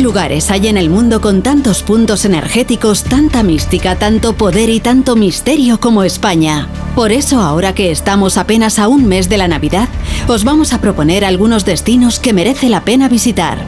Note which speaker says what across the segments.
Speaker 1: Lugares hay en el mundo con tantos puntos energéticos, tanta mística, tanto poder y tanto misterio como España. Por eso, ahora que estamos apenas a un mes de la Navidad, os vamos a proponer algunos destinos que merece la pena visitar.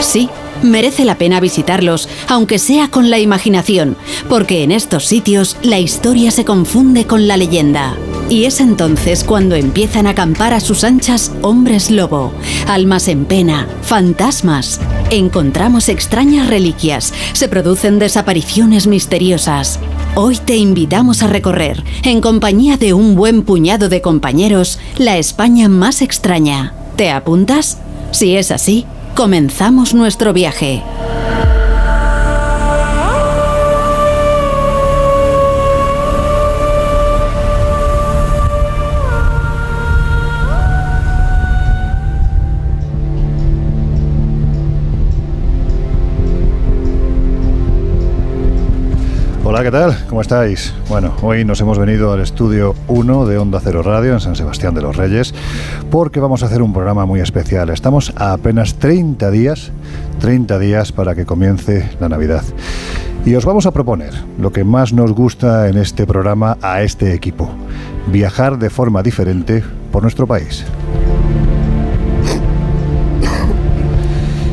Speaker 1: Sí, merece la pena visitarlos, aunque sea con la imaginación, porque en estos sitios la historia se confunde con la leyenda. Y es entonces cuando empiezan a acampar a sus anchas hombres lobo, almas en pena, fantasmas. Encontramos extrañas reliquias, se producen desapariciones misteriosas. Hoy te invitamos a recorrer, en compañía de un buen puñado de compañeros, la España más extraña. ¿Te apuntas? Si es así, comenzamos nuestro viaje.
Speaker 2: Hola, ¿qué tal? ¿Cómo estáis? Bueno, hoy nos hemos venido al estudio 1 de Onda Cero Radio en San Sebastián de los Reyes porque vamos a hacer un programa muy especial. Estamos a apenas 30 días, 30 días para que comience la Navidad. Y os vamos a proponer lo que más nos gusta en este programa a este equipo, viajar de forma diferente por nuestro país.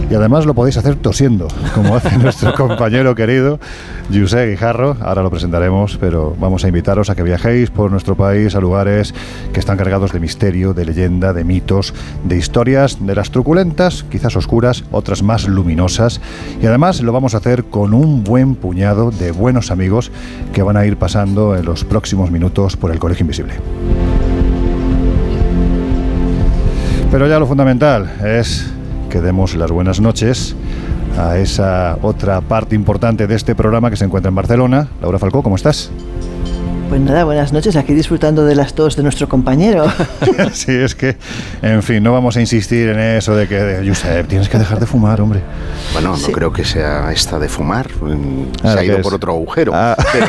Speaker 2: Y además lo podéis hacer tosiendo, como hace nuestro compañero querido José Guijarro. Ahora lo presentaremos, pero vamos a invitaros a que viajéis por nuestro país a lugares que están cargados de misterio, de leyenda, de mitos, de historias, de las truculentas, quizás oscuras, otras más luminosas. Y además lo vamos a hacer con un buen puñado de buenos amigos que van a ir pasando en los próximos minutos por el Colegio Invisible. Pero ya lo fundamental es que demos las buenas noches a esa otra parte importante de este programa que se encuentra en Barcelona. Laura Falcó, ¿cómo estás?
Speaker 3: Pues nada, buenas noches, aquí disfrutando de las tos de nuestro compañero.
Speaker 2: sí, es que, en fin, no vamos a insistir en eso de que, Josep, tienes que dejar de fumar, hombre.
Speaker 4: Bueno, no
Speaker 3: Sí.
Speaker 4: creo que sea esta de fumar. Mm,
Speaker 2: Ah,
Speaker 4: Se ha
Speaker 2: ¿qué
Speaker 4: ido por otro agujero.
Speaker 2: Ah.
Speaker 4: Pero,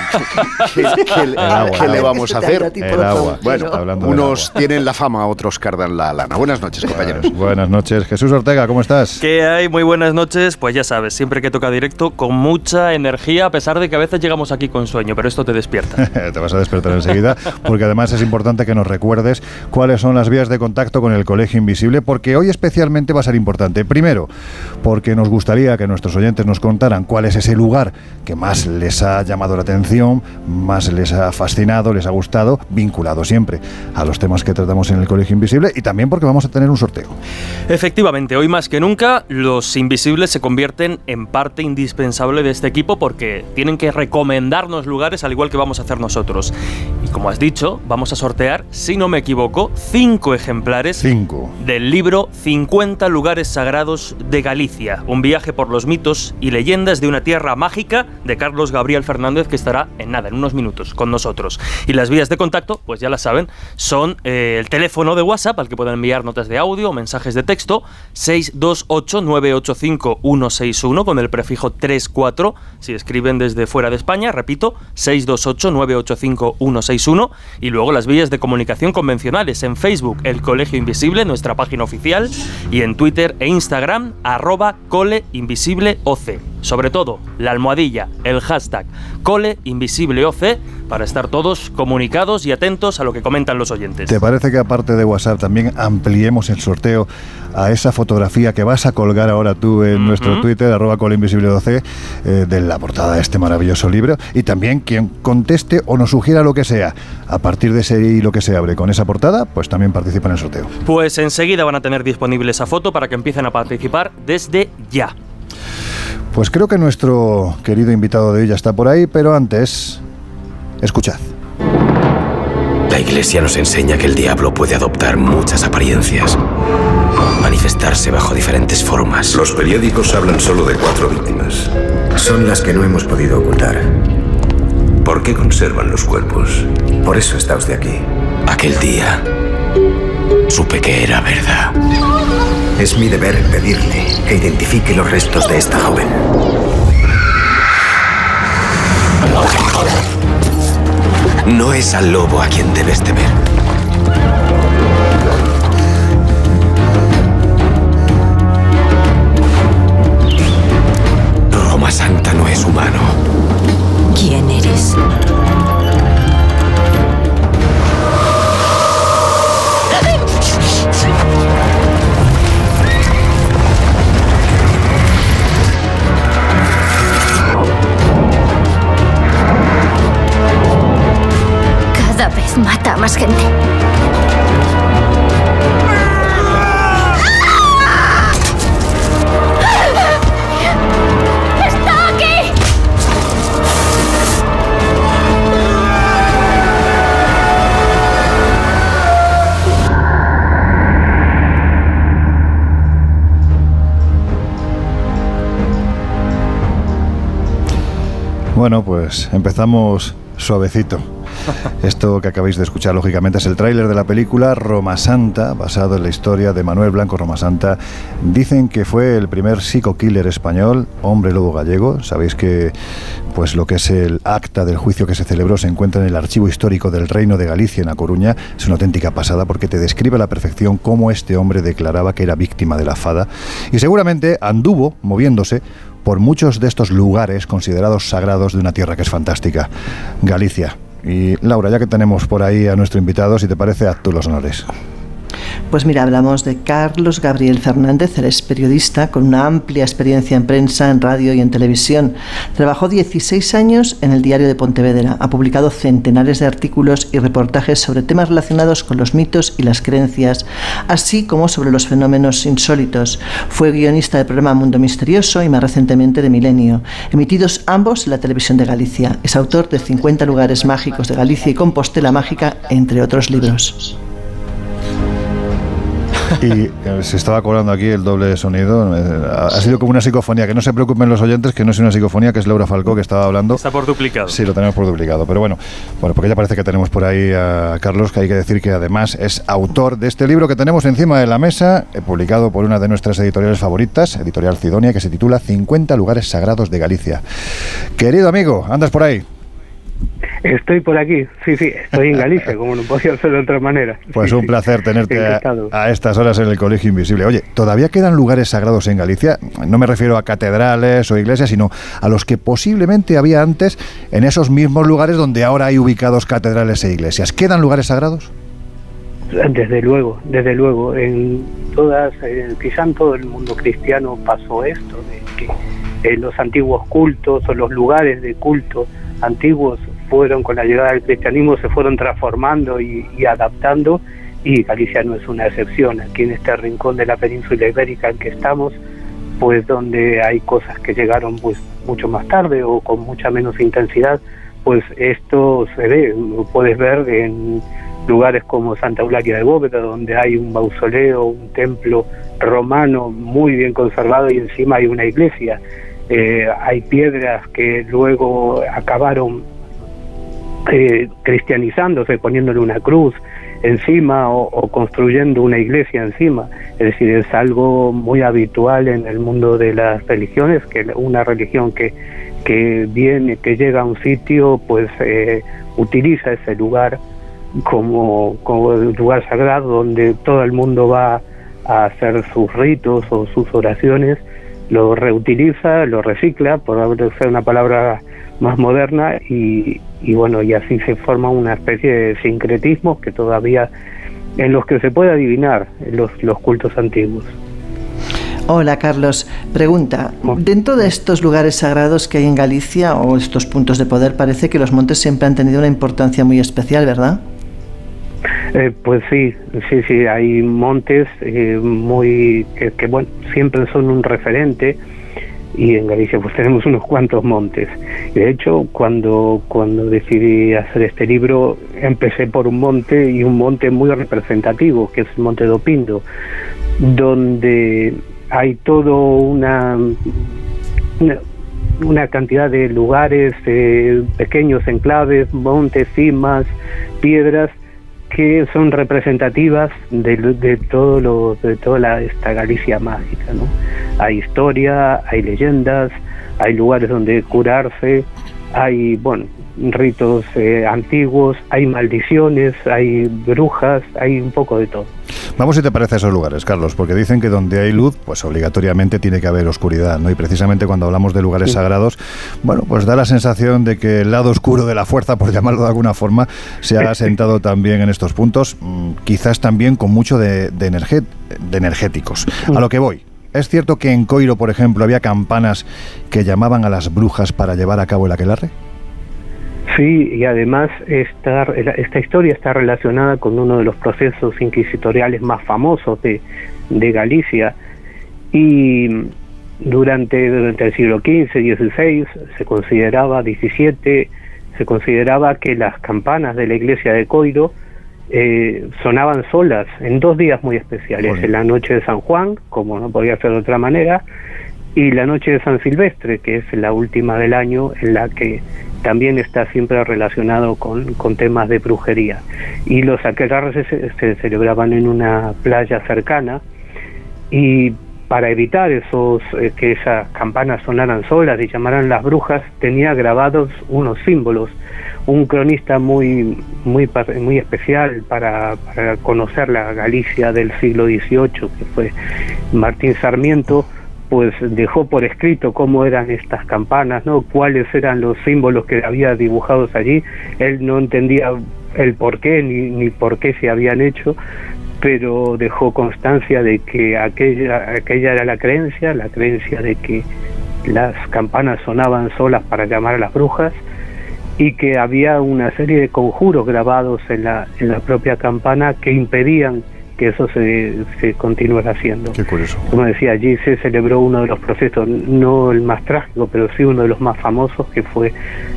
Speaker 4: ¿qué, qué- qué qué le vamos a hacer?
Speaker 2: El agua.
Speaker 4: Bueno,
Speaker 2: Hablando
Speaker 4: unos
Speaker 2: agua.
Speaker 4: tienen la fama, otros cardan la lana. Buenas noches, compañeros.
Speaker 2: Buenas noches. Jesús Ortega, ¿cómo estás?
Speaker 5: ¿Qué hay? Muy buenas noches. Pues ya sabes, siempre que toca directo, con mucha energía, a pesar de que a veces llegamos aquí con sueño, pero esto te despierta.
Speaker 2: Vas a despertar enseguida, porque además es importante que nos recuerdes cuáles son las vías de contacto con el Colegio Invisible, porque hoy especialmente va a ser importante. Primero, porque nos gustaría que nuestros oyentes nos contaran cuál es ese lugar que más les ha llamado la atención, más les ha fascinado, les ha gustado, vinculado siempre a los temas que tratamos en el Colegio Invisible, y también porque vamos a tener un sorteo.
Speaker 5: Efectivamente, hoy más que nunca, los invisibles se convierten en parte indispensable de este equipo porque tienen que recomendarnos lugares al igual que vamos a hacer nosotros. Y como has dicho, vamos a sortear, si no me equivoco, cinco ejemplares
Speaker 2: Cinco.
Speaker 5: del libro 50 lugares sagrados de Galicia, un viaje por los mitos y leyendas de una tierra mágica de Carlos Gabriel Fernández que estará en nada, en unos minutos con nosotros. Y las vías de contacto, pues ya las saben, son eh, el teléfono de WhatsApp al que pueden enviar notas de audio o mensajes de texto 628-985-161 con el prefijo 34 si escriben desde fuera de España, repito, 628-985-161 95161 y luego las vías de comunicación convencionales en Facebook, El Colegio Invisible, nuestra página oficial, y en Twitter e Instagram, arroba coleinvisibleoc. Sobre todo, la almohadilla, el hashtag coleinvisibleoc para estar todos comunicados y atentos a lo que comentan los oyentes.
Speaker 2: ¿Te parece que aparte de WhatsApp también ampliemos el sorteo a esa fotografía que vas a colgar ahora tú en nuestro Twitter, arroba coleinvisibleoc, eh, de la portada de este maravilloso libro? Y también quien conteste o nos sugiera lo que sea, a partir de ese hilo que se abre con esa portada, pues también participa en el sorteo.
Speaker 5: Pues enseguida van a tener disponible esa foto para que empiecen a participar desde ya.
Speaker 2: Pues creo que nuestro querido invitado de hoy ya está por ahí, pero antes, escuchad.
Speaker 6: La iglesia nos enseña que el diablo puede adoptar muchas apariencias, manifestarse bajo diferentes formas.
Speaker 7: Los periódicos hablan solo de cuatro víctimas.
Speaker 6: Son las que no hemos podido ocultar.
Speaker 7: ¿Por qué conservan los cuerpos?
Speaker 6: Por eso está usted aquí. Aquel día supe que era verdad. Es mi deber pedirle que identifique los restos de esta joven. No es al lobo a quien debes temer. Roma Santa no es humano.
Speaker 8: ¿Quién eres? Mata más gente. ¡Está aquí!
Speaker 2: Bueno, pues empezamos suavecito. Esto que acabáis de escuchar, lógicamente, es el tráiler de la película Roma Santa, basado en la historia de Manuel Blanco Roma Santa. Dicen que fue el primer psico-killer español, hombre lobo gallego. Sabéis que pues lo que es el acta del juicio que se celebró se encuentra en el archivo histórico del Reino de Galicia en A Coruña. Es una auténtica pasada porque te describe a la perfección cómo este hombre declaraba que era víctima de la fada y seguramente anduvo moviéndose por muchos de estos lugares considerados sagrados de una tierra que es fantástica, Galicia. Y Laura, ya que tenemos por ahí a nuestro invitado, si te parece, haz tú los honores.
Speaker 3: Pues mira, hablamos de Carlos Gabriel Fernández, él es periodista con una amplia experiencia en prensa, en radio y en televisión. Trabajó 16 años en el Diario de Pontevedra, ha publicado centenares de artículos y reportajes sobre temas relacionados con los mitos y las creencias, así como sobre los fenómenos insólitos. Fue guionista del programa Mundo Misterioso y más recientemente de Milenio, emitidos ambos en la televisión de Galicia. Es autor de 50 lugares mágicos de Galicia y Compostela Mágica, entre otros libros.
Speaker 2: Y eh, se estaba colando aquí el doble sonido. Eh, Ha ha sido como una psicofonía. Que no se preocupen los oyentes, que no es una psicofonía, que es Laura Falcó que estaba hablando.
Speaker 5: Está por duplicado.
Speaker 2: Sí, lo tenemos por duplicado. Pero bueno, bueno, porque ya parece que tenemos por ahí a Carlos, que hay que decir que además es autor de este libro que tenemos encima de la mesa, eh, publicado por una de nuestras editoriales favoritas, Editorial Cidonia, que se titula 50 lugares sagrados de Galicia. Querido amigo, ¿andas por ahí?
Speaker 9: Estoy por aquí, sí, sí, estoy en Galicia, como no podía ser de otra manera.
Speaker 2: Pues
Speaker 9: Sí,
Speaker 2: un placer tenerte a, a estas horas en el Colegio Invisible. Oye, ¿todavía quedan lugares sagrados en Galicia? No me refiero a catedrales o iglesias, sino a los que posiblemente había antes en esos mismos lugares donde ahora hay ubicados catedrales e iglesias. ¿Quedan lugares sagrados?
Speaker 9: Desde luego, desde luego. En todas, quizá en todo el mundo cristiano pasó esto, de que eh, los antiguos cultos o los lugares de culto antiguos fueron, con la llegada del cristianismo, se fueron transformando y, adaptando, y Galicia no es una excepción. Aquí en este rincón de la península ibérica en que estamos, pues donde hay cosas que llegaron pues mucho más tarde o con mucha menos intensidad, pues esto se ve, lo puedes ver en lugares como Santa Eulalia de Bóveda, donde hay un mausoleo, un templo romano muy bien conservado y encima hay una iglesia. Eh, hay piedras que luego acabaron eh, cristianizándose, poniéndole una cruz. encima o, construyendo una iglesia encima. Es decir, es algo muy habitual en el mundo de las religiones, que una religión que, que viene, que llega a un sitio, pues eh, utiliza ese lugar como, como lugar sagrado donde todo el mundo va a hacer sus ritos o sus oraciones, lo reutiliza, lo recicla, por ser una palabra más moderna, y, y bueno, y así se forma una especie de sincretismo que todavía en los que se puede adivinar los, los cultos antiguos.
Speaker 3: Hola Carlos, pregunta, dentro de estos lugares sagrados que hay en Galicia o estos puntos de poder parece que los montes siempre han tenido una importancia muy especial, ¿verdad?
Speaker 9: Eh, pues sí, sí, sí, hay montes eh, muy que, bueno, siempre son un referente y en Galicia pues tenemos unos cuantos montes. De hecho, cuando cuando decidí hacer este libro, empecé por un monte y un monte muy representativo, que es el Monte do Pindo, donde hay todo una, una cantidad de lugares, eh, pequeños enclaves, montes, cimas, piedras que son representativas de, de todo lo, de toda esta Galicia mágica, ¿no? Hay historia, hay leyendas, hay lugares donde curarse, hay, bueno, ritos eh, antiguos, hay maldiciones, hay brujas, hay un poco de todo.
Speaker 2: Vamos si te parece a esos lugares, Carlos, porque dicen que donde hay luz, pues obligatoriamente tiene que haber oscuridad, ¿no? Y precisamente cuando hablamos de lugares sagrados, bueno, pues da la sensación de que el lado oscuro de la fuerza, por llamarlo de alguna forma, se ha asentado también en estos puntos, mm, quizás también con mucho de, de, de energéticos. A lo que voy. ¿Es cierto que en Coiro, por ejemplo, había campanas que llamaban a las brujas para llevar a cabo el aquelarre?
Speaker 9: Sí, y además esta, esta historia está relacionada con uno de los procesos inquisitoriales más famosos de, de Galicia. Y durante, durante el siglo XV, XVI, se consideraba, XVII, se consideraba que las campanas de la iglesia de Coiro eh, sonaban solas en dos días muy especiales, en la noche de San Juan, como no podía ser de otra manera, y la noche de San Silvestre, que es la última del año en la que también está siempre relacionado con, con temas de brujería. Y los aquelarres se, celebraban en una playa cercana y para evitar esos eh, que esas campanas sonaran solas y llamaran las brujas, tenía grabados unos símbolos. Un cronista muy muy muy especial para, para conocer la Galicia del siglo XVIII, que fue Martín Sarmiento, pues dejó por escrito cómo eran estas campanas, ¿no? cuáles eran los símbolos que había dibujados allí. Él no entendía el por qué ni, ni por qué se habían hecho, pero dejó constancia de que aquella, aquella era la creencia, la creencia de que las campanas sonaban solas para llamar a las brujas y que había una serie de conjuros grabados en la, en la propia campana que impedían que eso se, se continuara haciendo.
Speaker 2: Qué curioso.
Speaker 9: Como decía, allí se celebró uno de los procesos, no el más trágico, pero sí uno de los más famosos, que fue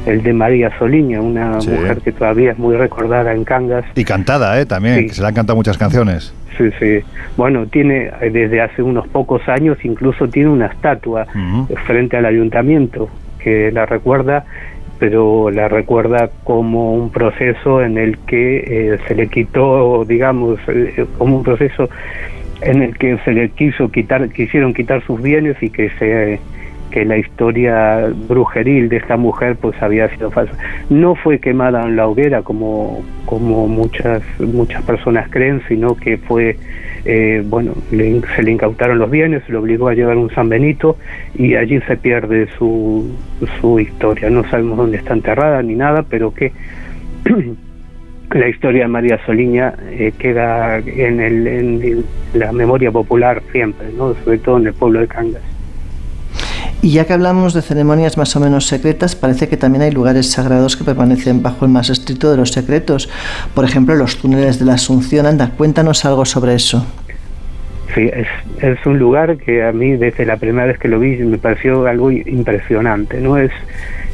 Speaker 9: el de María Soliña, una mujer que todavía es muy recordada en Cangas.
Speaker 2: Y cantada, ¿eh? También, que se le han cantado muchas canciones.
Speaker 9: Sí, sí. Bueno, tiene desde hace unos pocos años incluso tiene una estatua frente al ayuntamiento que la recuerda pero la recuerda como un proceso en el que eh, se le quitó, digamos, eh, como un proceso en el que se le quiso quitar, quisieron quitar sus bienes y que se que la historia brujeril de esta mujer pues había sido falsa. No fue quemada en la hoguera como, como muchas, muchas personas creen, sino que fue eh, bueno, se le incautaron los bienes, se le obligó a llevar un San Benito y allí se pierde su, su historia. No sabemos dónde está enterrada ni nada, pero que la historia de María Soliña eh, queda en, el, en la memoria popular siempre, ¿no? sobre todo en el pueblo de Cangas.
Speaker 3: Y ya que hablamos de ceremonias más o menos secretas, parece que también hay lugares sagrados que permanecen bajo el más estricto de los secretos. Por ejemplo, los túneles de la Asunción. Anda, cuéntanos algo sobre eso.
Speaker 9: Sí, es, es un lugar que a mí desde la primera vez que lo vi me pareció algo impresionante. ¿no? Es,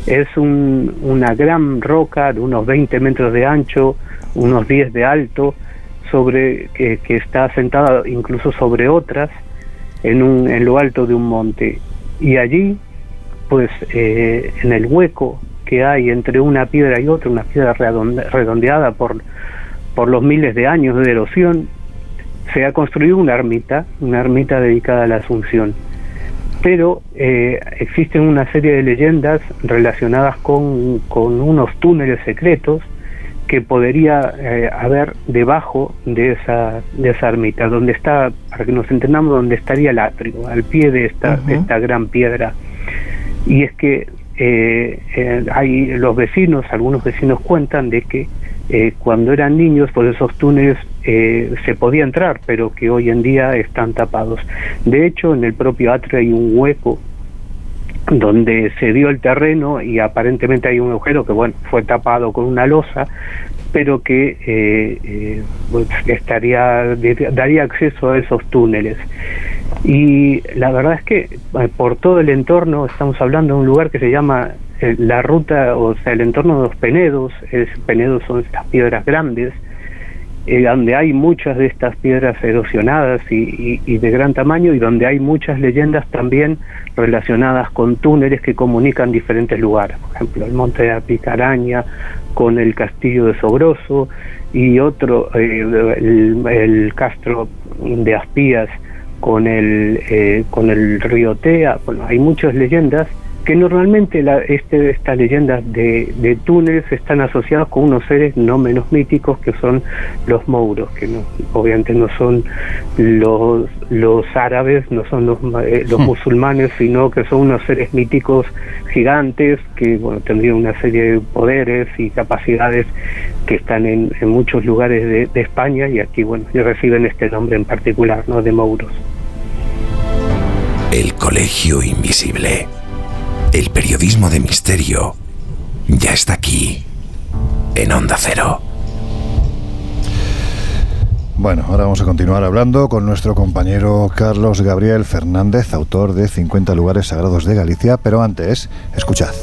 Speaker 9: es un, una gran roca de unos 20 metros de ancho, unos 10 de alto, sobre que, que está sentada incluso sobre otras en, un, en lo alto de un monte y allí, pues eh, en el hueco que hay entre una piedra y otra, una piedra redondeada por, por los miles de años de erosión, se ha construido una ermita, una ermita dedicada a la Asunción. Pero eh, existen una serie de leyendas relacionadas con, con unos túneles secretos que podría eh, haber debajo de esa, de esa ermita, donde está, para que nos entendamos, donde estaría el atrio, al pie de esta, de esta gran piedra. Y es que eh, eh, hay los vecinos, algunos vecinos cuentan de que eh, cuando eran niños, por esos túneles eh, se podía entrar, pero que hoy en día están tapados. De hecho, en el propio atrio hay un hueco donde se dio el terreno y aparentemente hay un agujero que bueno fue tapado con una losa pero que eh, eh, estaría daría acceso a esos túneles. Y la verdad es que eh, por todo el entorno estamos hablando de un lugar que se llama eh, la ruta o sea el entorno de los Penedos es, Penedos son estas piedras grandes eh, donde hay muchas de estas piedras erosionadas y, de gran tamaño y donde hay muchas leyendas también relacionadas con túneles que comunican diferentes lugares, por ejemplo el monte de la Picaraña con el castillo de Sogroso y otro, eh, el, el castro de Aspías con el, eh, con el río Tea, bueno, hay muchas leyendas que normalmente la, este, estas leyendas de, de túneles están asociadas con unos seres no menos míticos que son los mouros, que no, obviamente no son los, los árabes, no son los, ma- eh, los
Speaker 10: Hmm.
Speaker 9: musulmanes, sino que son unos seres míticos gigantes que bueno, tendrían una serie de poderes y capacidades que están en, en muchos lugares de, de España y aquí bueno, y reciben este nombre en particular, ¿no? de mouros.
Speaker 11: El Colegio Invisible. El periodismo de misterio ya está aquí, en Onda Cero.
Speaker 2: Bueno, ahora vamos a continuar hablando con nuestro compañero Carlos Gabriel Fernández, autor de 50 lugares sagrados de Galicia, pero antes, escuchad.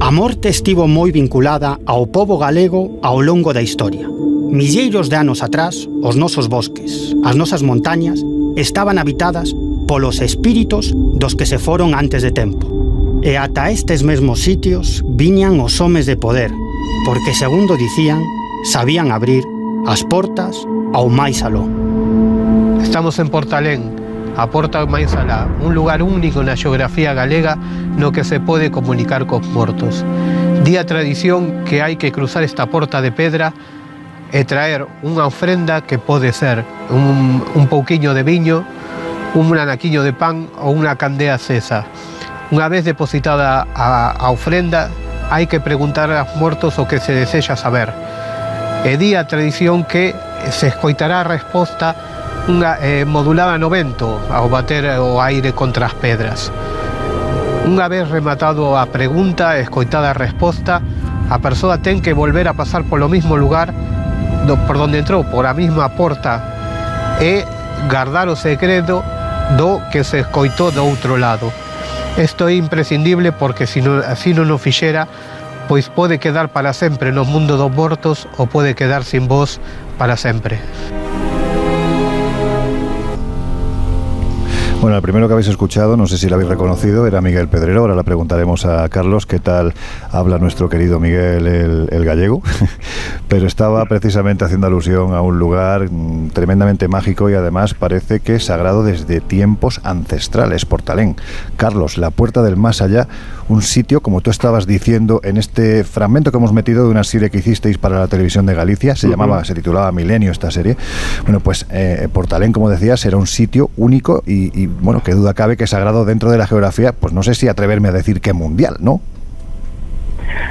Speaker 12: A morte estivo moi vinculada ao pobo galego ao longo da historia. Milleiros de anos atrás, os nosos bosques, as nosas montañas, estaban habitadas polos espíritos dos que se foron antes de tempo. E ata estes mesmos sitios viñan os homes de poder, porque segundo dicían, sabían abrir as portas ao máis aló.
Speaker 10: Estamos en Portalén, a Porta máis alá, un lugar único na xeografía galega no que se pode comunicar cos mortos. Día tradición que hai que cruzar esta porta de pedra e traer unha ofrenda que pode ser un, un pouquiño de viño un anaquiño de pan ou unha candea acesa. Unha vez depositada a, a ofrenda, hai que preguntar aos mortos o que se desexa saber. E di a tradición que se escoitará a resposta eh, modulada no vento ao bater o aire contra as pedras. Unha vez rematado a pregunta escoitada a resposta, a ten que volver a pasar polo mismo lugar por donde entrou, por a mesma porta e guardar o secreto do que se escoitou do outro lado. Isto é imprescindible porque se non, así non o fixera, pois pode quedar para sempre no mundo dos mortos ou pode quedar sin voz para sempre.
Speaker 2: Bueno, el primero que habéis escuchado, no sé si lo habéis reconocido, era Miguel Pedrero. Ahora le preguntaremos a Carlos qué tal habla nuestro querido Miguel el, el gallego. Pero estaba precisamente haciendo alusión a un lugar mm, tremendamente mágico y además parece que sagrado desde tiempos ancestrales, Portalén. Carlos, la puerta del más allá, un sitio, como tú estabas diciendo en este fragmento que hemos metido de una serie que hicisteis para la televisión de Galicia, se llamaba, se titulaba Milenio esta serie. Bueno, pues eh, Portalén, como decías, era un sitio único y, y, bueno, qué duda cabe que sagrado dentro de la geografía, pues no sé si atreverme a decir que mundial, ¿no?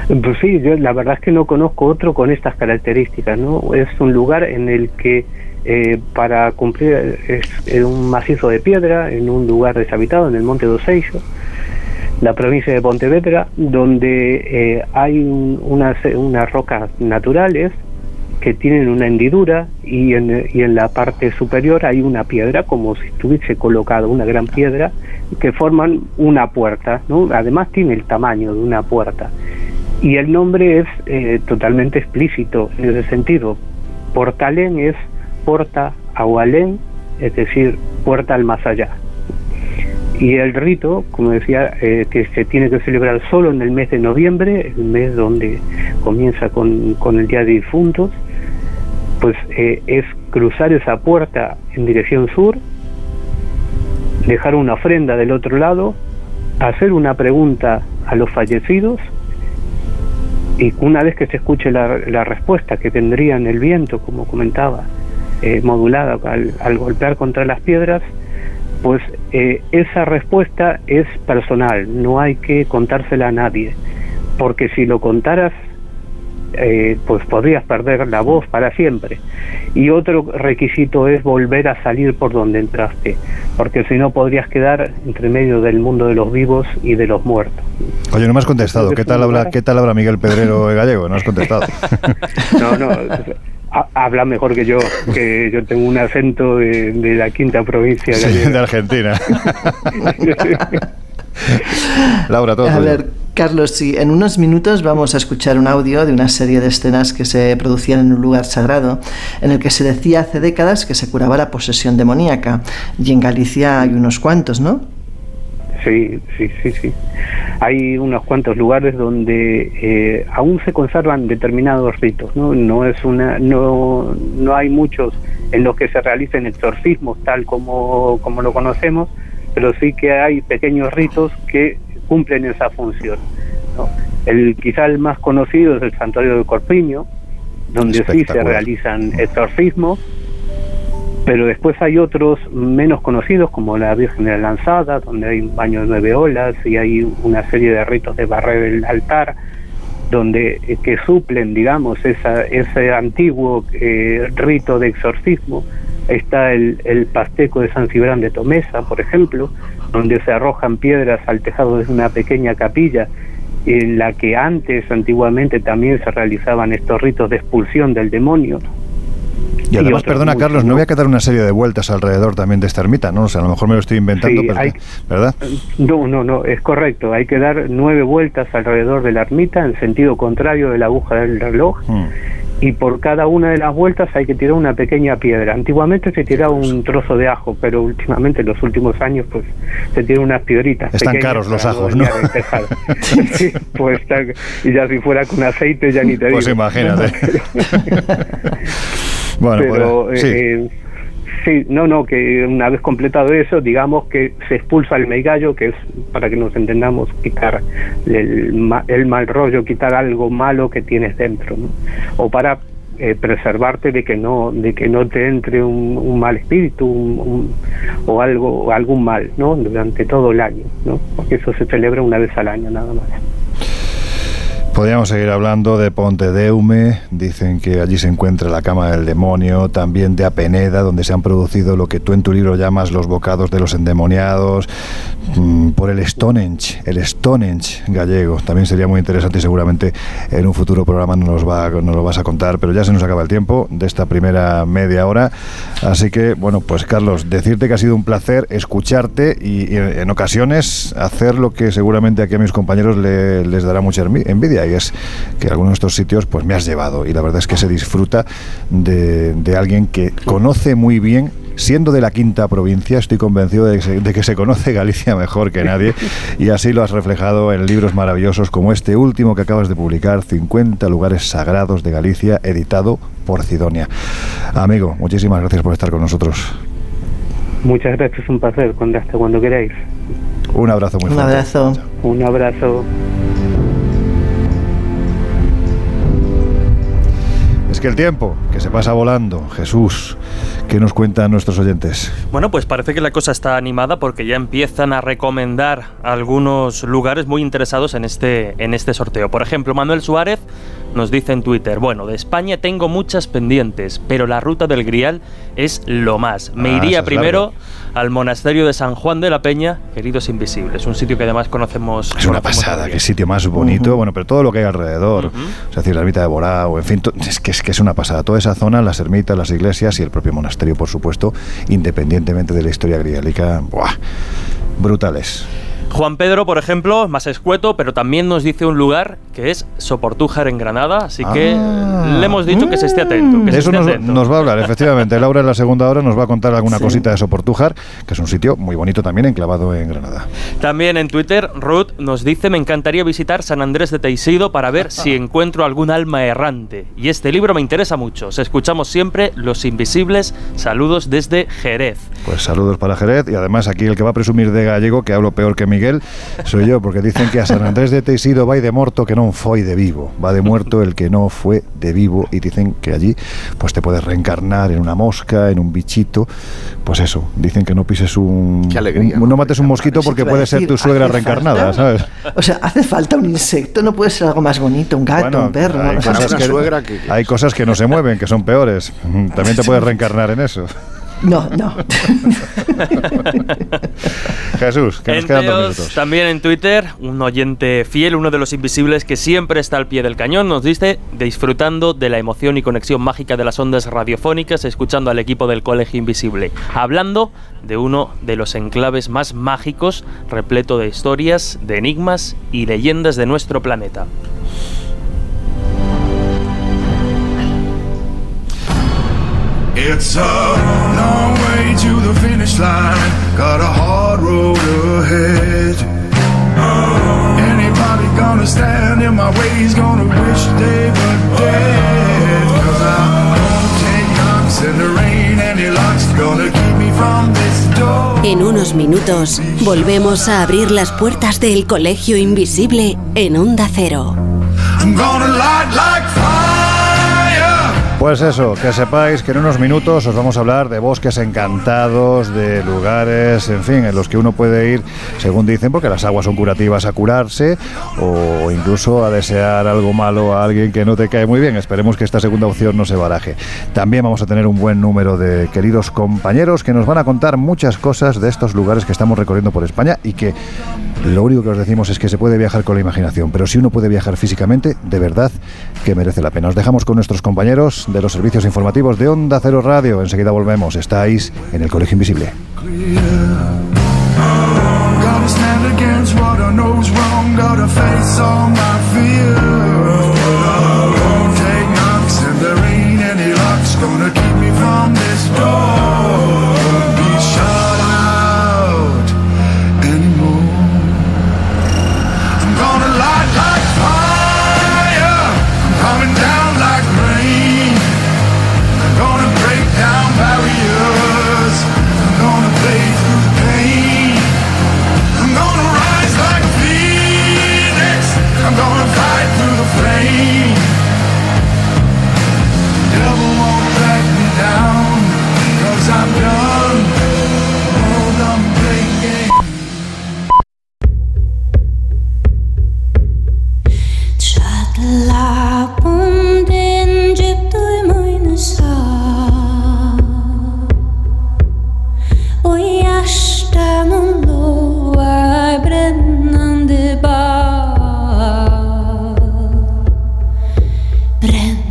Speaker 9: Pues sí, yo la verdad es que no conozco otro con estas características, ¿no? Es un lugar en el que eh, para cumplir es, es un macizo de piedra en un lugar deshabitado, en el Monte do Seixo, la provincia de Pontevedra, donde eh, hay un- unas, unas rocas naturales que tienen una hendidura y en, y en la parte superior hay una piedra como si estuviese colocado una gran piedra que forman una puerta, ¿no? Además tiene el tamaño de una puerta y el nombre es eh, totalmente explícito en ese sentido. Portalén es Porta Agualén, es decir, puerta al más allá. Y el rito, como decía, eh, que se tiene que celebrar solo en el mes de noviembre, el mes donde comienza con, con el Día de Difuntos, pues eh, es cruzar esa puerta en dirección sur, dejar una ofrenda del otro lado, hacer una pregunta a los fallecidos y una vez que se escuche la, respuesta que tendría en el viento, como comentaba, eh, modulada al, al, golpear contra las piedras, pues eh, esa respuesta es personal, no hay que contársela a nadie, porque si lo contaras eh, pues podrías perder la voz para siempre. Y otro requisito es volver a salir por donde entraste, porque si no podrías quedar entre medio del mundo de los vivos y de los muertos.
Speaker 2: Oye, no me has contestado. ¿Qué tal habla, qué tal habla Miguel Pedrero Gallego? No has contestado.
Speaker 9: no, no. Habla mejor que yo, que yo tengo un acento de, de la quinta provincia
Speaker 2: sí, de Argentina. Laura, todo.
Speaker 3: A ver, Carlos, sí, en unos minutos vamos a escuchar un audio de una serie de escenas que se producían en un lugar sagrado, en el que se decía hace décadas que se curaba la posesión demoníaca. Y en Galicia hay unos cuantos, ¿no?
Speaker 9: Sí, sí, sí, sí. Hay unos cuantos lugares donde eh, aún se conservan determinados ritos, ¿no? No es una, no, no hay muchos en los que se realicen exorcismos tal como, como lo conocemos, pero sí que hay pequeños ritos que cumplen esa función. ¿no? El quizá el más conocido es el santuario de Corpiño, donde sí se realizan exorcismos, pero después hay otros menos conocidos como la Virgen de la Lanzada, donde hay un baño de nueve olas y hay una serie de ritos de barrer el altar, donde eh, que suplen, digamos, esa, ese antiguo eh, rito de exorcismo. Está el, el Pasteco de San Cibrán de Tomesa, por ejemplo, donde se arrojan piedras al tejado de una pequeña capilla en la que antes, antiguamente, también se realizaban estos ritos de expulsión del demonio.
Speaker 2: Y además, y perdona Carlos, no voy a quedar una serie de vueltas alrededor también de esta ermita, ¿no? O sea, a lo mejor me lo estoy inventando,
Speaker 9: sí,
Speaker 2: pero,
Speaker 9: hay,
Speaker 2: ¿verdad?
Speaker 9: No, no, no, es correcto. Hay que dar nueve vueltas alrededor de la ermita en sentido contrario de la aguja del reloj. Hmm. Y por cada una de las vueltas hay que tirar una pequeña piedra. Antiguamente se tiraba un trozo de ajo, pero últimamente, en los últimos años, pues se tiran unas piedritas.
Speaker 2: Están caros los ajos, ¿no?
Speaker 9: sí, pues y ya si fuera con aceite ya ni te digo.
Speaker 2: Pues imagínate. Bueno,
Speaker 9: pero
Speaker 2: pues, sí.
Speaker 9: Eh, sí, no, no, que una vez completado eso, digamos que se expulsa el meigallo, que es, para que nos entendamos, quitar el, el mal rollo, quitar algo malo que tienes dentro. O para eh, preservarte de que no de que no te entre un, mal espíritu un, un, o algo algún mal no durante todo el año no porque eso se celebra una vez al año nada más
Speaker 2: Podríamos seguir hablando de Ponte Deume, dicen que allí se encuentra la cama del demonio, también de Apeneda, donde se han producido lo que tú en tu libro llamas los bocados de los endemoniados, mm, por el Stonehenge, el Stonehenge gallego. También sería muy interesante y seguramente en un futuro programa nos, va, nos lo vas a contar, pero ya se nos acaba el tiempo de esta primera media hora. Así que, bueno, pues Carlos, decirte que ha sido un placer escucharte y, en ocasiones hacer lo que seguramente aquí a mis compañeros le, les dará mucha envidia y es que algunos de estos sitios pues me has llevado y la verdad es que se disfruta de, de alguien que conoce muy bien siendo de la quinta provincia, estoy convencido de que, se, de que, se, conoce Galicia mejor que nadie y así lo has reflejado en libros maravillosos como este último que acabas de publicar, 50 lugares sagrados de Galicia, editado por Sidonia. Amigo, muchísimas gracias por estar con nosotros.
Speaker 9: Muchas gracias, un placer, cuando, hasta cuando queráis.
Speaker 2: Un abrazo muy
Speaker 3: un. Abrazo.
Speaker 9: Un abrazo.
Speaker 2: Es que el tiempo, que se pasa volando. Jesús, ¿qué nos cuentan nuestros oyentes?
Speaker 5: Bueno, pues parece que la cosa está animada porque ya empiezan a recomendar algunos lugares muy interesados en este, en este sorteo. Por ejemplo, Manuel Suárez nos dice en Twitter, bueno, de España tengo muchas pendientes, pero la ruta del Grial es lo más. Me
Speaker 2: Ah,
Speaker 5: iría primero al monasterio de San Juan de la Peña, Queridos Invisibles, un sitio que además conocemos.
Speaker 2: Es una
Speaker 5: conocemos
Speaker 2: pasada, qué sitio más bonito, bueno, pero todo lo que hay alrededor,
Speaker 5: Ujú.
Speaker 2: es decir, la ermita de Borao, en fin, es que, es que es una pasada. Toda esa zona, las ermitas, las iglesias y el propio monasterio, por supuesto, independientemente de la historia griálica, ¡buah! brutales.
Speaker 5: Juan Pedro, por ejemplo, más escueto, pero también nos dice un lugar que es Soportújar en Granada, así que
Speaker 2: Ah.
Speaker 5: le hemos dicho que se esté atento. Que se
Speaker 2: eso
Speaker 5: esté
Speaker 2: nos,
Speaker 5: atento.
Speaker 2: nos va a hablar, efectivamente. Laura en la segunda hora nos va a contar alguna
Speaker 5: Sí.
Speaker 2: cosita de Soportújar, que es un sitio muy bonito también, enclavado en Granada.
Speaker 5: También en Twitter, Ruth nos dice, me encantaría visitar San Andrés de Teixido para ver si encuentro algún alma errante. Y este libro me interesa mucho. Os escuchamos siempre Los Invisibles. Saludos desde Jerez.
Speaker 2: Pues saludos para Jerez y además aquí el que va a presumir de gallego, que hablo peor que Miguel, soy yo, porque dicen que a San Andrés de Teixido vai de morto que non foi de vivo, va de muerto el que no fue de vivo y dicen que allí pues te puedes reencarnar en una mosca, en un bichito, pues eso, dicen que no pises un...
Speaker 4: Qué alegría,
Speaker 2: un- no mates un mosquito porque puede ser tu suegra
Speaker 3: ¿hace
Speaker 2: reencarnada,
Speaker 3: falta?
Speaker 2: ¿sabes?
Speaker 3: O sea, hace falta un insecto, no puede ser algo más bonito, un gato,
Speaker 2: Bueno,
Speaker 3: un perro.
Speaker 2: hay
Speaker 3: no
Speaker 2: cosas que- hay cosas que no se mueven, que son peores. También te puedes reencarnar en eso.
Speaker 3: No, no.
Speaker 2: Jesús, que nos quedan dos minutos.
Speaker 5: también en Twitter, un oyente fiel, uno de los invisibles que siempre está al pie del cañón, nos dice disfrutando de la emoción y conexión mágica de las ondas radiofónicas, escuchando al equipo del Colegio Invisible, hablando de uno de los enclaves más mágicos, repleto de historias, de enigmas y leyendas de nuestro planeta.
Speaker 13: It's a way to the finish line. Got a hard road ahead. Anybody gonna stand in my way is gonna wish they were dead. Cause I'm gonna take knocks in the rain. Any luck's gonna keep me from this door.
Speaker 1: En unos minutos volvemos a abrir las puertas del Colegio Invisible en Onda Cero.
Speaker 13: I'm gonna light like fire.
Speaker 2: Pues eso, que sepáis que en unos minutos os vamos a hablar de bosques encantados, de lugares, en fin, en los que uno puede ir, según dicen, porque las aguas son curativas a curarse o incluso a desear algo malo a alguien que no te cae muy bien. Esperemos que esta segunda opción no se baraje. También vamos a tener un buen número de queridos compañeros que nos van a contar muchas cosas de estos lugares que estamos recorriendo por España y que lo único que os decimos es que se puede viajar con la imaginación, pero si uno puede viajar físicamente, de verdad que merece la pena. Os dejamos con nuestros compañeros de los servicios informativos de Onda Cero Radio. Enseguida volvemos. Estáis en el Colegio Invisible.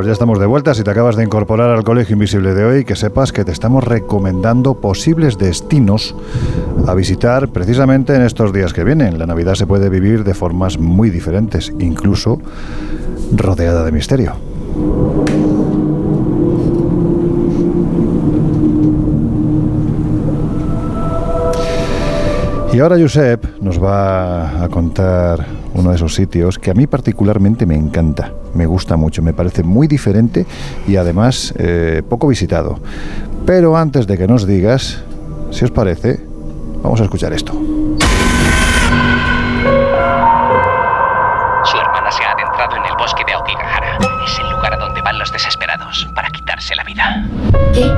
Speaker 2: Pues ya estamos de vuelta. Si te acabas de incorporar al Colegio Invisible de hoy, que sepas que te estamos recomendando posibles destinos a visitar precisamente en estos días que vienen. La Navidad se puede vivir de formas muy diferentes, incluso rodeada de misterio. Y ahora Josep nos va a contar uno de esos sitios que a mí particularmente me encanta, me gusta mucho, me parece muy diferente y además eh, poco visitado. Pero antes de que nos digas, si os parece, vamos a escuchar esto.
Speaker 14: Su hermana se ha adentrado en
Speaker 7: el bosque de Aokigahara. Es el lugar a donde van los desesperados para quitarse la vida.
Speaker 14: ¿Qué?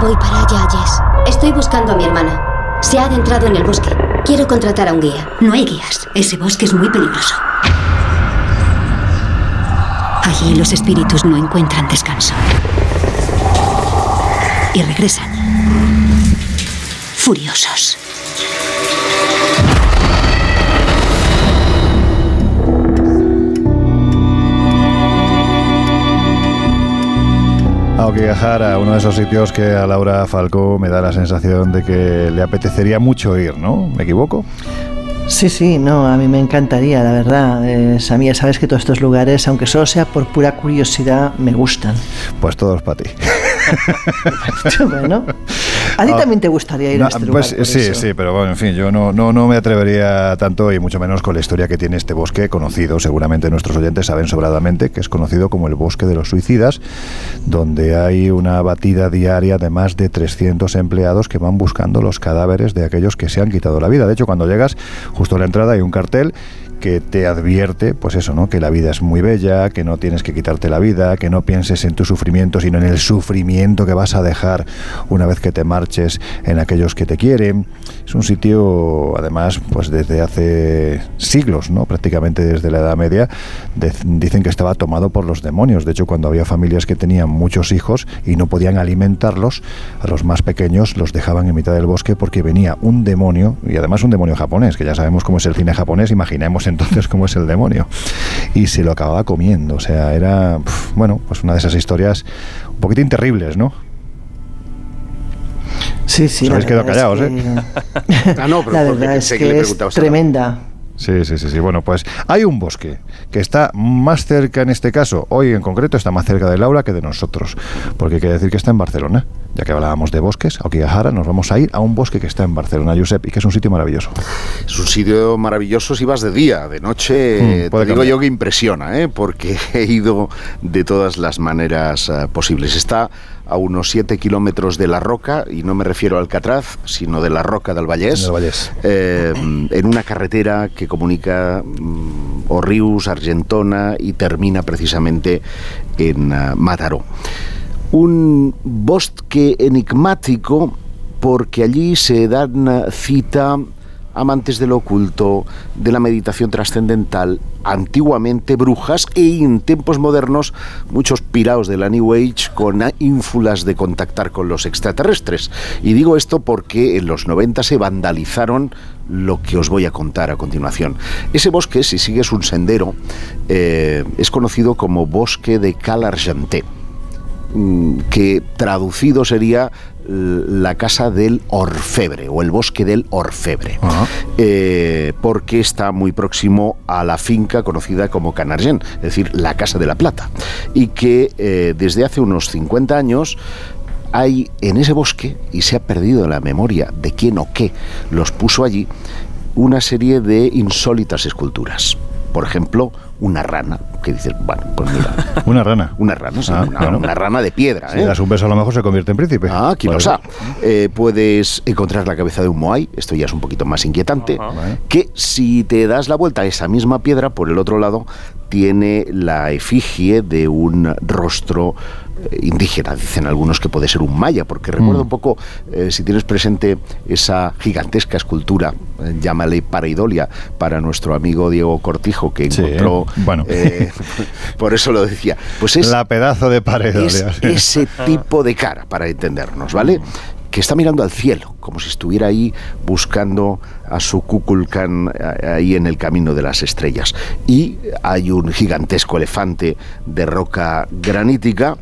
Speaker 14: Voy para allá, Jess. Estoy buscando a mi hermana. Se ha adentrado en el bosque. Quiero contratar a un guía.
Speaker 1: No hay guías. Ese bosque es muy peligroso. Allí los espíritus no encuentran descanso. Y regresan. Furiosos.
Speaker 2: A uno de esos sitios que a Laura Falcó me da la sensación de que le apetecería mucho ir, ¿no? ¿Me equivoco?
Speaker 3: Sí, sí, no, a mí me encantaría, la verdad. Eh, Samia, sabes que todos estos lugares, aunque solo sea por pura curiosidad, me gustan.
Speaker 2: Pues todos para ti.
Speaker 3: bueno, a ti
Speaker 2: Ah,
Speaker 3: también te gustaría ir
Speaker 2: No,
Speaker 3: a este
Speaker 2: pues
Speaker 3: lugar.
Speaker 2: sí,
Speaker 3: eso.
Speaker 2: sí, pero bueno, en fin, yo no, no, no me atrevería tanto y mucho menos con la historia que tiene este bosque conocido. Seguramente nuestros oyentes saben sobradamente que es conocido como el Bosque de los Suicidas, donde hay una batida diaria de más de 300 empleados que van buscando los cadáveres de aquellos que se han quitado la vida. De hecho, cuando llegas, justo a la entrada hay un cartel que te advierte, pues eso, ¿no? Que la vida es muy bella, que no tienes que quitarte la vida, que no pienses en tu sufrimiento, sino en el sufrimiento que vas a dejar una vez que te marches en aquellos que te quieren. Es un sitio, además, pues desde hace siglos, ¿no? Prácticamente desde la Edad Media, de- dicen que estaba tomado por los demonios. De hecho, cuando había familias que tenían muchos hijos y no podían alimentarlos, a los más pequeños los dejaban en mitad del bosque porque venía un demonio, y además un demonio japonés, que ya sabemos cómo es el cine japonés, imaginemos entonces cómo es el demonio, y se lo acababa comiendo. O sea, era, bueno, pues una de esas historias un poquitín terribles, ¿no?
Speaker 3: Sí, sí.
Speaker 2: Os
Speaker 3: la
Speaker 2: habéis quedado callados,
Speaker 3: que-
Speaker 2: ¿eh?
Speaker 4: Ah, no, pero
Speaker 3: la verdad es
Speaker 4: que
Speaker 3: es tremenda.
Speaker 2: Sí, sí, sí, sí. Bueno, pues hay un bosque que está más cerca en este caso, hoy en concreto está más cerca de Laura que de nosotros, porque quiere decir que está en Barcelona. Ya que hablábamos de bosques, a Okigahara, nos vamos a ir a un bosque que está en Barcelona, Josep, y que es un sitio maravilloso.
Speaker 4: Es un sitio maravilloso si vas de día, de noche,
Speaker 2: Mm,
Speaker 4: te digo yo que impresiona, ¿eh? porque he ido de todas las maneras eh, posibles. Está a unos 7 kilómetros de La Roca, y no me refiero a Alcatraz, sino de La Roca del Vallès. eh, en una carretera que comunica mm, Orrius, Argentona y termina precisamente en eh, Mataró. Un bosque enigmático porque allí se dan eh, cita amantes de lo oculto, de la meditación trascendental, antiguamente brujas y en tiempos modernos muchos piraos de la New Age con ínfulas de contactar con los extraterrestres. Y digo esto porque en los 90 se vandalizaron lo que os voy a contar a continuación. Ese bosque, si sigues un sendero, eh, es conocido como bosque de Cal Argenté mm, que traducido sería l- la casa del orfebre o el bosque del orfebre, Eh, porque está muy próximo a la finca conocida como Canargén, es decir, la Casa de la Plata, y que eh, desde hace unos 50 años hay en ese bosque, y se ha perdido la memoria de quién o qué los puso allí, una serie de insólitas esculturas. Por ejemplo, una rana, que dices, bueno, pues mira,
Speaker 2: Una rana.
Speaker 4: una rana, sí,
Speaker 2: Ah,
Speaker 4: una,
Speaker 2: bueno.
Speaker 4: una rana de piedra.
Speaker 2: Si
Speaker 4: ¿eh?
Speaker 2: das un beso a lo mejor se convierte en príncipe.
Speaker 4: Ah, quién lo
Speaker 2: Puede
Speaker 4: sabe.
Speaker 2: ser.
Speaker 4: Eh, puedes encontrar la cabeza de un moai, esto ya es un poquito más inquietante, que si te das la vuelta a esa misma piedra, por el otro lado, tiene la efigie de un rostro eh, indígena, dicen algunos que puede ser un maya, porque recuerda un poco, eh, si tienes presente esa gigantesca escultura, eh, llámale pareidolia, para nuestro amigo Diego Cortijo, que
Speaker 2: Sí,
Speaker 4: encontró...
Speaker 2: bueno.
Speaker 4: eh, por eso lo decía. Pues es
Speaker 2: La pedazo de pared.
Speaker 4: es ese tipo de cara, para entendernos, ¿vale? Que está mirando al cielo, como si estuviera ahí buscando a su Kukulkan eh, ahí en el camino de las estrellas. Y hay un gigantesco elefante de roca granítica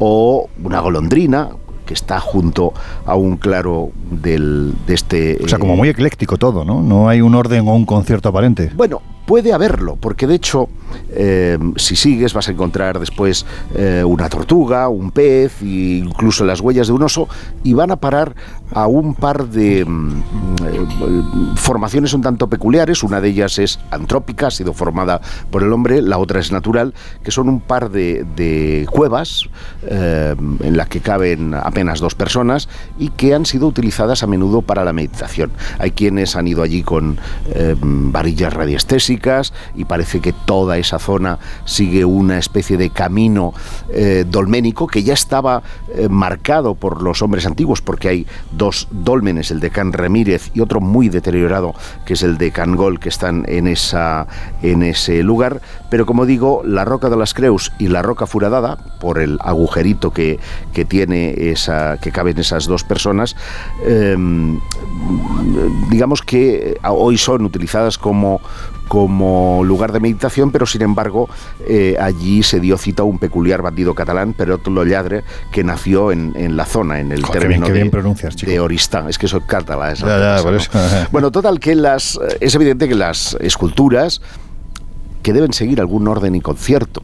Speaker 4: o una golondrina que está junto a un claro del, de este...
Speaker 2: O sea, como
Speaker 4: eh,
Speaker 2: muy ecléctico todo, ¿no? No hay un orden o un concierto aparente.
Speaker 4: bueno, puede haberlo, porque de hecho, eh, si sigues vas a encontrar después eh, una tortuga, un pez, e incluso las huellas de un oso, y van a parar a un par de mm, eh, formaciones un tanto peculiares. Una de ellas es antrópica, ha sido formada por el hombre, la otra es natural, que son un par de, de cuevas en las que caben apenas dos personas y que han sido utilizadas a menudo para la meditación. Hay quienes han ido allí con varillas radiestésicas y parece que toda esa zona sigue una especie de camino eh, dolménico que ya estaba eh, marcado por los hombres antiguos, porque hay dos dólmenes, el de Can Ramírez y otro muy deteriorado, que es el de Can Gol, que están en, esa, en ese lugar. Pero como digo, la Roca de las Creus y la Roca Furadada, por el agujerito que, que tiene esa, que caben esas dos personas, em, digamos que hoy son utilizadas como como lugar de meditación, pero sin embargo eh, allí se dio cita a un peculiar bandido catalán, Perot Lolladre, que nació en, en la zona, en el
Speaker 2: Joder,
Speaker 4: término
Speaker 2: bien-
Speaker 4: de,
Speaker 2: pronuncias, chico.
Speaker 4: de Oristán. Es que soy catalán. es
Speaker 2: Ya,
Speaker 4: otra
Speaker 2: ya,
Speaker 4: cosa,
Speaker 2: por
Speaker 4: ¿no?
Speaker 2: eso.
Speaker 4: Bueno, total que las es evidente que las esculturas que deben seguir algún orden y concierto,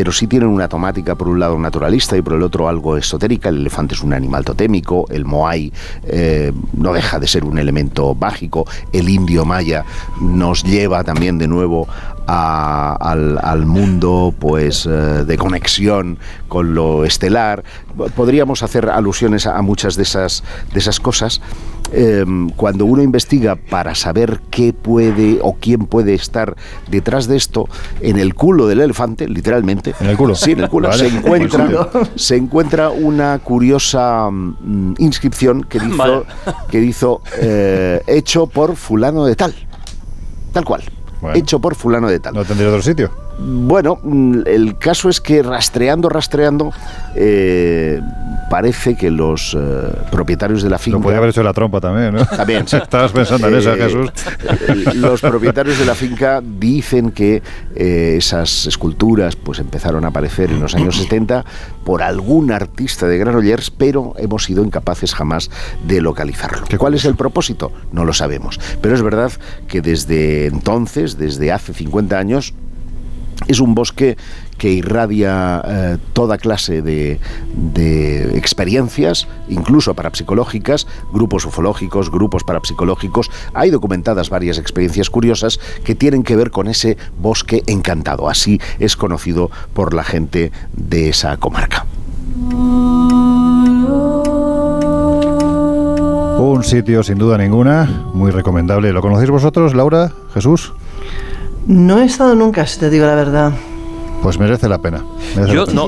Speaker 4: pero sí tienen una temática por un lado naturalista y por el otro algo esotérica. El elefante es un animal totémico, el moai eh, no deja de ser un elemento mágico, el indio maya nos lleva también de nuevo a- al, al mundo pues eh, de conexión con lo estelar. Podríamos hacer alusiones a, a muchas de esas, de esas cosas. Eh, cuando uno investiga para saber qué puede o quién puede estar detrás de esto, en el culo del elefante, literalmente.
Speaker 2: ¿En el culo?
Speaker 4: Sí, en el culo.
Speaker 2: Vale.
Speaker 4: Se encuentra,
Speaker 2: En el culo.
Speaker 4: se encuentra una curiosa mm, inscripción que hizo,
Speaker 5: Vale.
Speaker 4: que hizo eh, hecho por fulano de tal. Tal cual. Hecho por fulano de tal.
Speaker 2: ¿No tendría otro sitio?
Speaker 4: Bueno, mm, el caso es que rastreando, rastreando, eh, parece que los eh, propietarios de la finca...
Speaker 2: Lo podía haber hecho la trompa también, ¿no?
Speaker 4: También, sí.
Speaker 2: Estabas pensando en eso,
Speaker 4: Eh,
Speaker 2: Jesús.
Speaker 4: Los propietarios de la finca dicen que esas esculturas pues empezaron a aparecer en los años 70 por algún artista de Granollers, pero hemos sido incapaces jamás de localizarlo. ¿Cuál es el propósito? No lo sabemos. Pero es verdad que desde entonces, desde hace 50 años, es un bosque que irradia eh, toda clase de, de experiencias, incluso parapsicológicas, grupos ufológicos, grupos parapsicológicos. Hay documentadas varias experiencias curiosas que tienen que ver con ese bosque encantado. Así es conocido por la gente de esa comarca.
Speaker 2: Un sitio sin duda ninguna, muy recomendable. ¿Lo conocéis vosotros, Laura, Jesús?
Speaker 3: No he estado nunca, si te digo la verdad.
Speaker 2: Pues merece la pena. merece
Speaker 5: Yo
Speaker 2: la pena.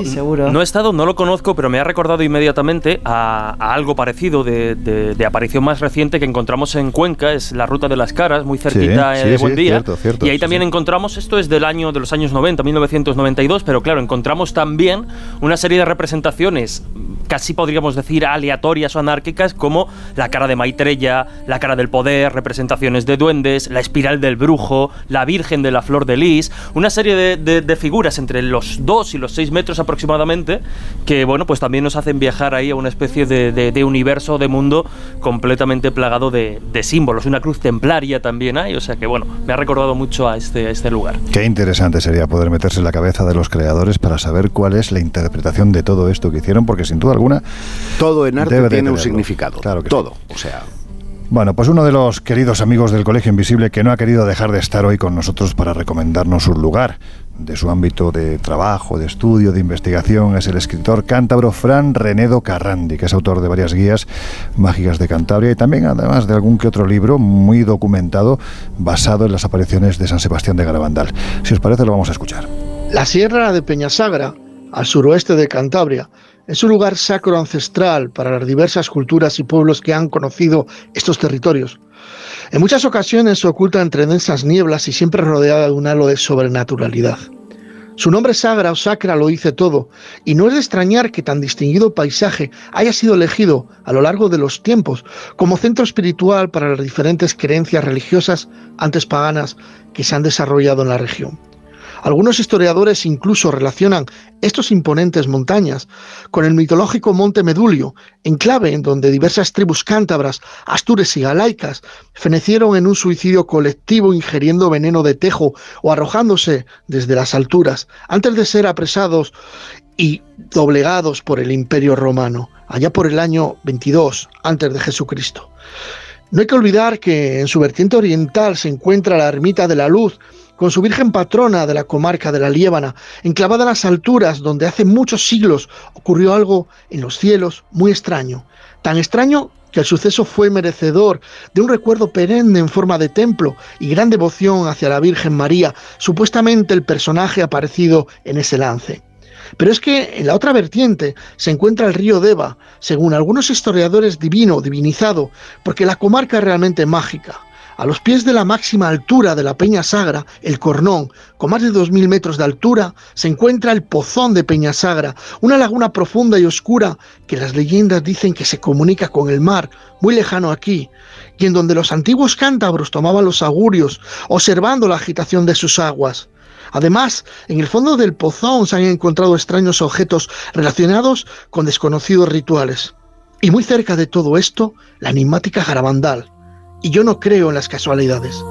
Speaker 5: no, no he estado, no lo conozco, pero me ha recordado inmediatamente a, a algo parecido de, de- de aparición más reciente que encontramos en Cuenca, es la Ruta de las Caras, muy cerquita
Speaker 2: Sí,
Speaker 5: eh,
Speaker 2: sí,
Speaker 5: de
Speaker 2: sí,
Speaker 5: Buen Día.
Speaker 2: cierto, cierto,
Speaker 5: y ahí
Speaker 2: sí,
Speaker 5: también encontramos, esto es del año de los años 90, 1992, pero claro, encontramos también una serie de representaciones casi podríamos decir aleatorias o anárquicas como la cara de Maitreya, la cara del poder, representaciones de duendes, la espiral del brujo, la Virgen de la Flor de Lis, una serie de, de- de figuras entre los 2 y los 6 metros aproximadamente que bueno pues también nos hacen viajar ahí a una especie de, de- de universo, de mundo completamente plagado de, de símbolos, una cruz templaria también hay, o sea que bueno, me ha recordado mucho a este, a este lugar.
Speaker 2: Qué interesante sería poder meterse en la cabeza de los creadores para saber cuál es la interpretación de todo esto que hicieron, porque sin duda alguna.
Speaker 4: Todo en arte
Speaker 2: debe de
Speaker 4: tiene un significado.
Speaker 2: Claro que
Speaker 4: Todo. O sea,
Speaker 2: Bueno, pues uno de los queridos amigos del Colegio Invisible que no ha querido dejar de estar hoy con nosotros para recomendarnos un lugar de su ámbito de trabajo, de estudio, de investigación, es el escritor cántabro Fran Renedo Carrandi, que es autor de varias guías mágicas de Cantabria y también además de algún que otro libro muy documentado basado en las apariciones de San Sebastián de Garabandal. Si os parece, lo vamos a escuchar.
Speaker 15: La Sierra de Peñasagra, al suroeste de Cantabria, es un lugar sacro ancestral para las diversas culturas y pueblos que han conocido estos territorios. En muchas ocasiones se oculta entre densas nieblas y siempre rodeada de un halo de sobrenaturalidad. Su nombre sagra o sacra lo dice todo, y no es de extrañar que tan distinguido paisaje haya sido elegido a lo largo de los tiempos como centro espiritual para las diferentes creencias religiosas antes paganas que se han desarrollado en la región. Algunos historiadores incluso relacionan estos imponentes montañas con el mitológico monte Medulio, enclave en donde diversas tribus cántabras, astures y galaicas fenecieron en un suicidio colectivo ingiriendo veneno de tejo o arrojándose desde las alturas, antes de ser apresados y doblegados por el imperio romano, allá por el año 22 antes de Jesucristo. No hay que olvidar que en su vertiente oriental se encuentra la ermita de la luz, con su Virgen patrona de la comarca de la Liébana, enclavada en las alturas donde hace muchos siglos ocurrió algo en los cielos muy extraño, tan extraño que el suceso fue merecedor de un recuerdo perenne en forma de templo y gran devoción hacia la Virgen María, supuestamente el personaje aparecido en ese lance. Pero es que en la otra vertiente se encuentra el río Deva, según algunos historiadores divino, divinizado, porque la comarca es realmente mágica. A los pies de la máxima altura de la Peña Sagra, el Cornón, con más de 2.000 metros de altura, se encuentra el Pozón de Peña Sagra, una laguna profunda y oscura que las leyendas dicen que se comunica con el mar, muy lejano aquí, y en donde los antiguos cántabros tomaban los augurios, observando la agitación de sus aguas. Además, en el fondo del pozón se han encontrado extraños objetos relacionados con desconocidos rituales. Y muy cerca de todo esto, la enigmática Garabandal. Y yo no creo en las casualidades.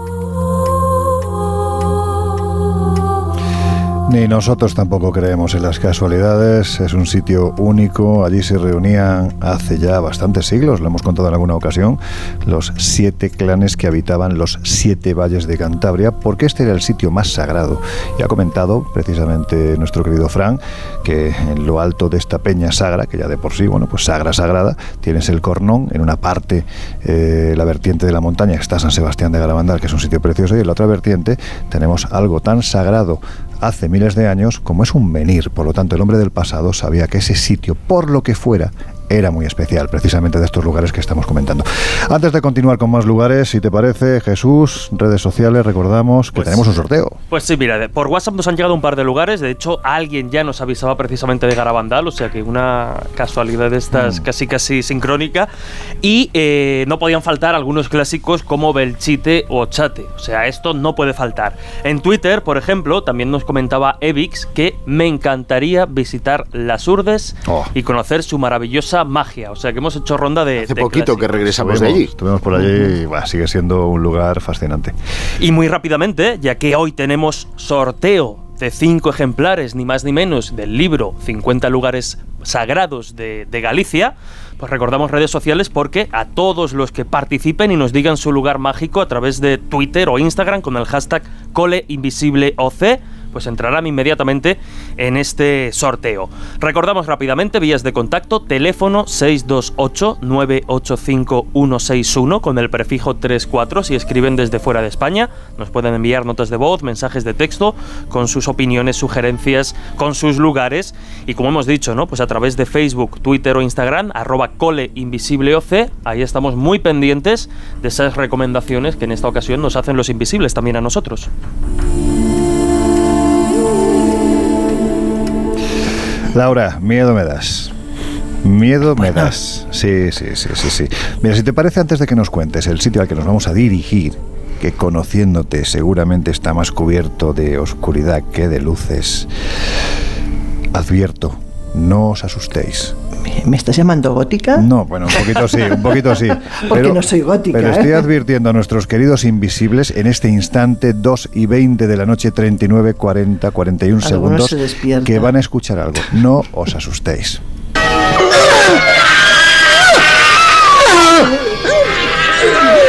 Speaker 2: Ni nosotros tampoco creemos en las casualidades, es un sitio único, allí se reunían hace ya bastantes siglos, lo hemos contado en alguna ocasión, los siete clanes que habitaban los siete valles de Cantabria, porque este era el sitio más sagrado. Y ha comentado precisamente nuestro querido Fran que en lo alto de esta peña sagra, que ya de por sí, bueno, pues sagra sagrada, tienes el Cornón, en una parte, eh, la vertiente de la montaña, está San Sebastián de Garabandal, que es un sitio precioso, y en la otra vertiente tenemos algo tan sagrado hace miles de años como es un menir. Por lo tanto, el hombre del pasado sabía que ese sitio, por lo que fuera, era muy especial, precisamente de estos lugares que estamos comentando. Antes de continuar con más lugares, si te parece, Jesús, redes sociales, recordamos que
Speaker 5: Pues-
Speaker 2: tenemos un sorteo.
Speaker 5: Pues sí, mira, por WhatsApp nos han llegado un par de lugares. De hecho, alguien ya nos avisaba precisamente de Garabandal, o sea que una casualidad de estas
Speaker 2: Mm.
Speaker 5: casi casi sincrónica. Y eh, no podían faltar algunos clásicos como Belchite o Chate. O sea, esto no puede faltar. En Twitter, por ejemplo, también nos comentaba Evix que me encantaría visitar las Urdes
Speaker 2: Oh.
Speaker 5: y conocer su maravillosa magia. O sea que hemos hecho ronda de.
Speaker 4: Hace
Speaker 5: de
Speaker 4: poquito que regresamos de allí.
Speaker 2: Estuvimos por allí y sigue siendo un lugar fascinante.
Speaker 5: Y muy rápidamente, ya que hoy tenemos sorteo de cinco ejemplares, ni más ni menos, del libro 50 lugares sagrados de, de Galicia, pues recordamos redes sociales porque a todos los que participen y nos digan su lugar mágico a través de Twitter o Instagram con el hashtag ColeInvisibleOC, pues entrarán inmediatamente en este sorteo. Recordamos rápidamente vías de contacto, teléfono 628-985-161 con el prefijo 34 si escriben desde fuera de España. Nos pueden enviar notas de voz, mensajes de texto con sus opiniones, sugerencias, con sus lugares y como hemos dicho, ¿no? Pues a través de Facebook, Twitter o Instagram, arroba coleinvisibleoc, ahí estamos muy pendientes de esas recomendaciones que en esta ocasión nos hacen los invisibles también a nosotros.
Speaker 2: Laura, miedo me das. Miedo me das. Sí, sí, sí, sí, sí. Mira, si te parece, antes de que nos cuentes el sitio al que nos vamos a dirigir, que conociéndote seguramente está más cubierto de oscuridad que de luces, advierto, no os asustéis.
Speaker 3: ¿Me estás llamando gótica?
Speaker 2: No, bueno, un poquito sí, un poquito sí.
Speaker 3: Porque no soy gótica,
Speaker 2: Pero estoy
Speaker 3: ¿eh?
Speaker 2: advirtiendo a nuestros queridos invisibles en este instante, 2 y 20 de la noche, 39, 40, 41
Speaker 3: Algunos
Speaker 2: segundos,
Speaker 3: se
Speaker 2: que van a escuchar algo. No os asustéis.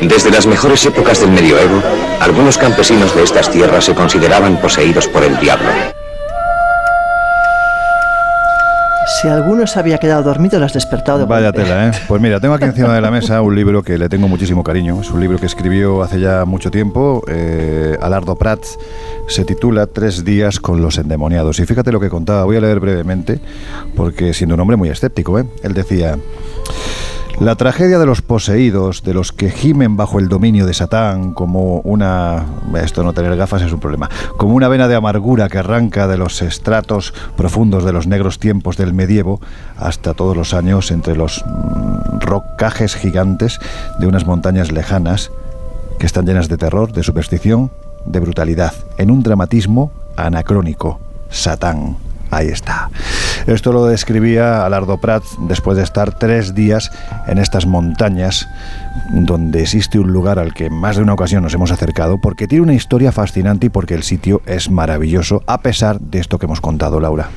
Speaker 7: Desde las mejores épocas del medioevo, algunos campesinos de estas tierras se consideraban poseídos por el diablo.
Speaker 3: Si alguno se había quedado dormido, lo has despertado de
Speaker 2: Vaya tela, ¿eh? Pues mira, tengo aquí encima de la mesa un libro que le tengo muchísimo cariño. Es un libro que escribió hace ya mucho tiempo, eh, Alardo Prats. Se titula Tres días con los endemoniados. Y fíjate lo que contaba, voy a leer brevemente, porque siendo un hombre muy escéptico, ¿eh? Él decía... La tragedia de los poseídos, de los que gimen bajo el dominio de Satán, como una. Esto no tener gafas es un problema. Como una vena de amargura que arranca de los estratos profundos de los negros tiempos del medievo hasta todos los años entre los mm, rocajes gigantes de unas montañas lejanas que están llenas de terror, de superstición, de brutalidad, en un dramatismo anacrónico. Satán. Ahí está. Esto lo describía Alardo Prat después de estar tres días en estas montañas donde existe un lugar al que más de una ocasión nos hemos acercado porque tiene una historia fascinante y porque el sitio es maravilloso a pesar de esto que hemos contado, Laura.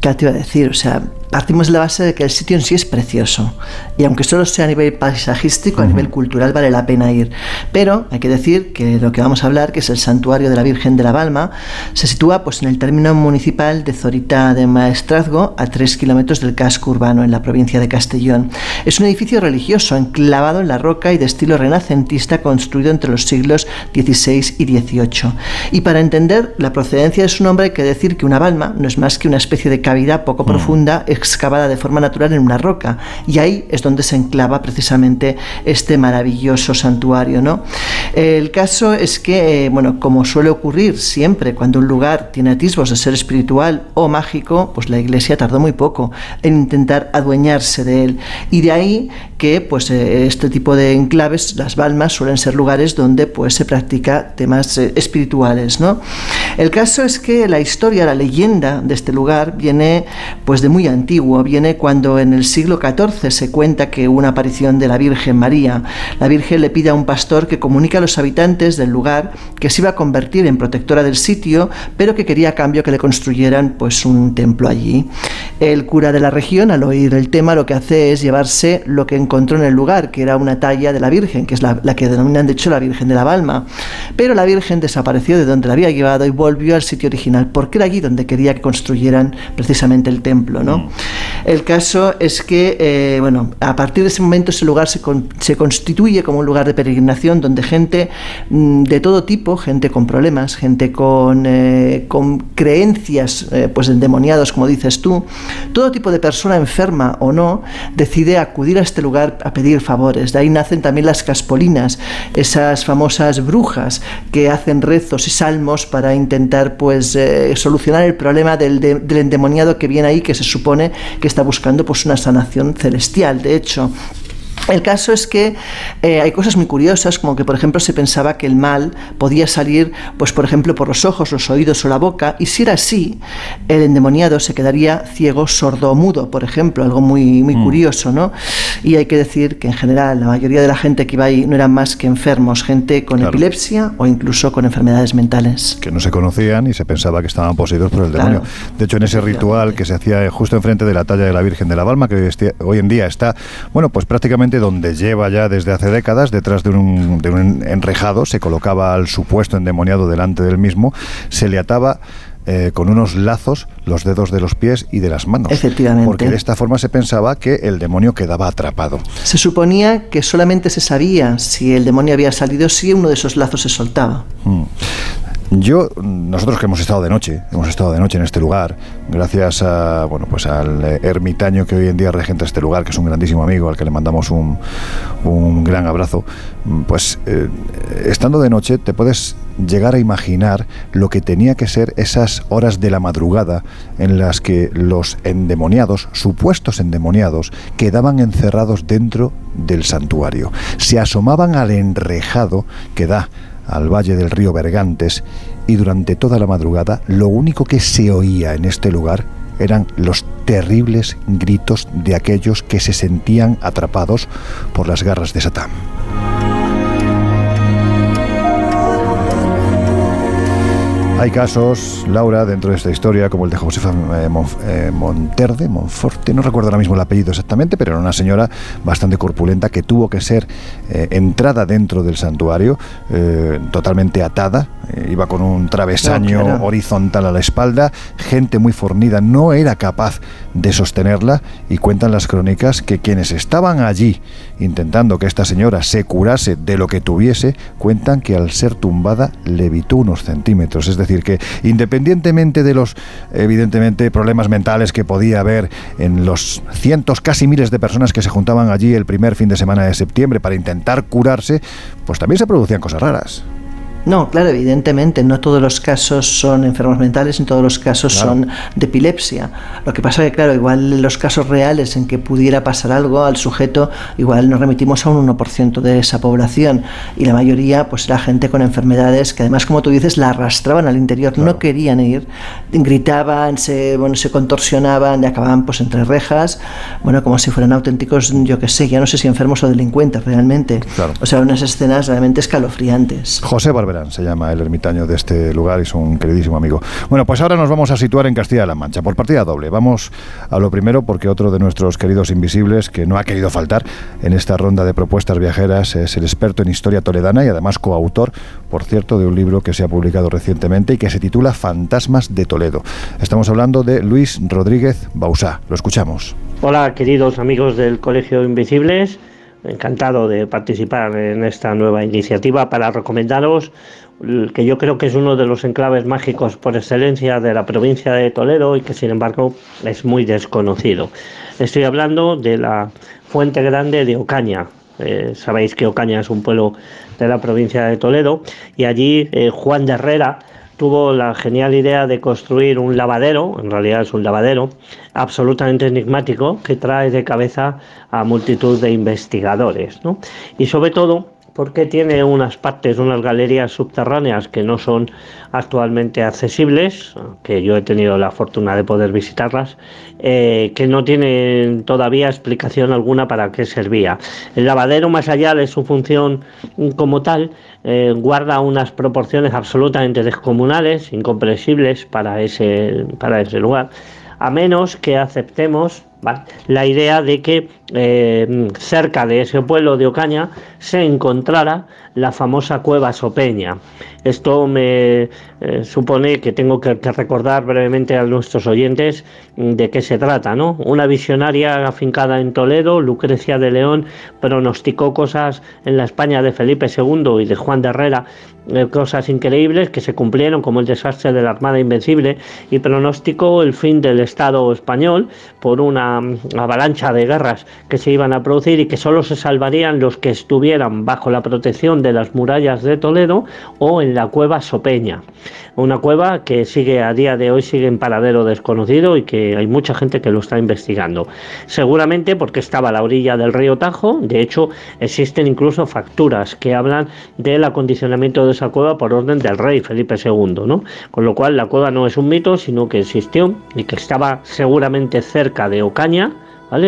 Speaker 3: ¿Qué te iba a decir? O sea, partimos de la base de que el sitio en sí es precioso. Y aunque solo sea a nivel paisajístico, a nivel cultural vale la pena ir. Pero hay que decir que lo que vamos a hablar, que es el santuario de la Virgen de la Balma, se sitúa pues, en el término municipal de Zorita de Maestrazgo, a 3 kilómetros del casco urbano en la provincia de Castellón. Es un edificio religioso enclavado en la roca y de estilo renacentista construido entre los siglos XVI y XVIII. Y para entender la procedencia de su nombre hay que decir que una balma no es más que una especie de cavidad poco profunda excavada de forma natural en una roca y ahí es donde se enclava precisamente este maravilloso santuario. ¿no? El caso es que, eh, bueno, como suele ocurrir siempre cuando un lugar tiene atisbos de ser espiritual o mágico, pues la iglesia tardó muy poco en intentar adueñarse de él. Y de ahí que pues eh, este tipo de enclaves, las balmas, suelen ser lugares donde pues se practica temas eh, espirituales, ¿no? El caso es que la historia, la leyenda de este lugar viene pues de muy antiguo, viene cuando en el siglo XIV se cuenta que una aparición de la Virgen María, la Virgen le pide a un pastor que comunique a los habitantes del lugar que se iba a convertir en protectora del sitio, pero que quería a cambio que le construyeran pues un templo allí. El cura de la región, al oír el tema, lo que hace es llevarse lo que encontró en el lugar, que era una talla de la Virgen, que es la, que denominan de hecho la Virgen de la Balma. Pero la Virgen desapareció de donde la había llevado y volvió al sitio original, porque era allí donde quería que construyeran precisamente el templo. ¿no? El caso es que, eh, bueno, a partir de ese momento ese lugar se, con- se constituye como un lugar de peregrinación donde gente mm, de todo tipo, gente con problemas, gente con, eh, creencias eh, pues endemoniados, como dices tú, todo tipo de persona enferma o no, decide acudir a este lugar a pedir favores. De ahí nacen también las caspolinas, esas famosas brujas que hacen rezos y salmos para intentar pues solucionar el problema del, de- del endemoniado que viene ahí, que se supone que está buscando pues una sanación celestial. De hecho, el caso es que eh, hay cosas muy curiosas, como que por ejemplo se pensaba que el mal podía salir, pues por ejemplo, por los ojos, los oídos o la boca, y si era así, el endemoniado se quedaría ciego, sordo o mudo, por ejemplo, algo muy, muy curioso, ¿no? Y hay que decir que en general la mayoría de la gente que iba ahí no eran más que enfermos, gente con
Speaker 2: Claro.
Speaker 3: epilepsia o incluso con enfermedades mentales.
Speaker 2: que no se conocían y se pensaba que estaban poseídos por el
Speaker 3: Claro.
Speaker 2: demonio. De hecho, en ese ritual que se hacía justo enfrente de la talla de la Virgen de la Balma, que hoy en día está, bueno, pues prácticamente donde lleva ya desde hace décadas, detrás de un, de un enrejado, se colocaba al supuesto endemoniado delante del mismo, se le ataba eh, con unos lazos los dedos de los pies y de las manos.
Speaker 3: Efectivamente.
Speaker 2: Porque de esta forma se pensaba que el demonio quedaba atrapado.
Speaker 3: Se suponía que solamente se sabía si el demonio había salido si uno de esos lazos se soltaba.
Speaker 2: Mm. Yo, nosotros que hemos estado de noche, hemos estado de noche en este lugar, gracias a, bueno, pues al ermitaño que hoy en día regenta este lugar, que es un grandísimo amigo, al que le mandamos un, un gran abrazo, pues eh, estando de noche te puedes llegar a imaginar lo que tenía que ser esas horas de la madrugada en las que los endemoniados, supuestos endemoniados, quedaban encerrados dentro del santuario. Se asomaban al enrejado que da al valle del río Bergantes y durante toda la madrugada lo único que se oía en este lugar eran los terribles gritos de aquellos que se sentían atrapados por las garras de Satán. Hay casos, Laura, dentro de esta historia, como el de Josefa eh, Monf- eh, Monterde, Monforte, no recuerdo ahora mismo el apellido exactamente, pero era una señora bastante corpulenta que tuvo que ser eh, entrada dentro del santuario, totalmente atada, iba con un travesaño
Speaker 3: claro.
Speaker 2: horizontal a la espalda, gente muy fornida no era capaz de sostenerla y cuentan las crónicas que quienes estaban allí intentando que esta señora se curase de lo que tuviese, cuentan que al ser tumbada levitó unos centímetros, es decir, que independientemente de los evidentemente problemas mentales que podía haber en los cientos, casi miles de personas que se juntaban allí el primer fin de semana de septiembre para intentar curarse, pues también se producían cosas raras.
Speaker 3: No, claro, evidentemente, no todos los casos son enfermos mentales, ni todos los casos
Speaker 2: Claro.
Speaker 3: son de epilepsia. Lo que pasa es que, claro, igual en los casos reales en que pudiera pasar algo al sujeto, igual nos remitimos a un 1% de esa población. Y la mayoría, pues era gente con enfermedades que además, como tú dices, la arrastraban al interior, no querían ir, gritaban, se, bueno, se contorsionaban y acababan pues entre rejas, bueno, como si fueran auténticos, yo qué sé, ya no sé si enfermos o delincuentes realmente. O sea, unas escenas realmente escalofriantes.
Speaker 2: José Barbero. Se llama el ermitaño de este lugar y es un queridísimo amigo. Bueno, pues ahora nos vamos a situar en Castilla-La Mancha por partida doble. Vamos a lo primero porque otro de nuestros queridos invisibles que no ha querido faltar en esta ronda de propuestas viajeras es el experto en historia toledana y además coautor, por cierto, de un libro que se ha publicado recientemente y que se titula Fantasmas de Toledo. Estamos hablando de Luis Rodríguez Bausá. Lo escuchamos.
Speaker 16: Hola, queridos amigos del Colegio Invisibles. Encantado de participar en esta nueva iniciativa para recomendaros que yo creo que es uno de los enclaves mágicos por excelencia de la provincia de Toledo y que sin embargo es muy desconocido. Estoy hablando de la Fuente Grande de Ocaña. Eh, sabéis que Ocaña es un pueblo de la provincia de Toledo y allí eh, Juan de Herrera tuvo la genial idea de construir un lavadero, en realidad es un lavadero, absolutamente enigmático que trae de cabeza a multitud de investigadores. ¿no? Y sobre todo porque tiene unas partes, unas galerías subterráneas que no son actualmente accesibles, que yo he tenido la fortuna de poder visitarlas, eh, que no tienen todavía explicación alguna para qué servía. El lavadero, más allá de su función como tal, eh, guarda unas proporciones absolutamente descomunales, incomprensibles para ese, para ese lugar, a menos que aceptemos la idea de que eh, cerca de ese pueblo de Ocaña se encontrara la famosa cueva Sopeña. Esto me eh, supone que tengo que, recordar brevemente a nuestros oyentes mm, de qué se trata, ¿no? Una visionaria afincada en Toledo, Lucrecia de León, pronosticó cosas en la España de Felipe II y de Juan de Herrera, eh, cosas increíbles que se cumplieron, como el desastre de la Armada Invencible, y pronosticó el fin del Estado español por una mm, avalancha de guerras que se iban a producir y que solo se salvarían los que estuvieran bajo la protección de las murallas de Toledo o en la cueva Sopeña. Una cueva que sigue a día de hoy sigue en paradero desconocido y que hay mucha gente que lo está investigando. Seguramente porque estaba a la orilla del río Tajo, de hecho existen incluso facturas que hablan del acondicionamiento de esa cueva por orden del rey Felipe II, ¿no? Con lo cual la cueva no es un mito, sino que existió y que estaba seguramente cerca de Ocaña,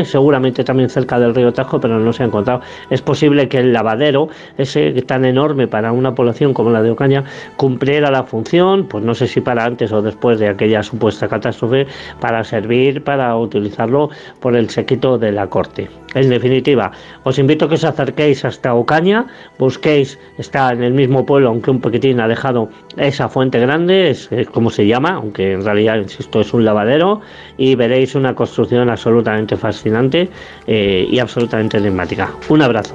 Speaker 16: Seguramente también cerca del río Tajo, pero no se ha encontrado. Es posible que el lavadero, ese tan enorme para una población como la de Ocaña, cumpliera la función, pues no sé si para antes o después de aquella supuesta catástrofe, para servir, para utilizarlo por el sequito de la corte. En definitiva, os invito a que os acerquéis hasta Ocaña, busquéis, está en el mismo pueblo, aunque un poquitín alejado, esa fuente grande, es, es como se llama, aunque en realidad, insisto, es un lavadero, y veréis una construcción absolutamente fascinante eh, y absolutamente enigmática. Un abrazo.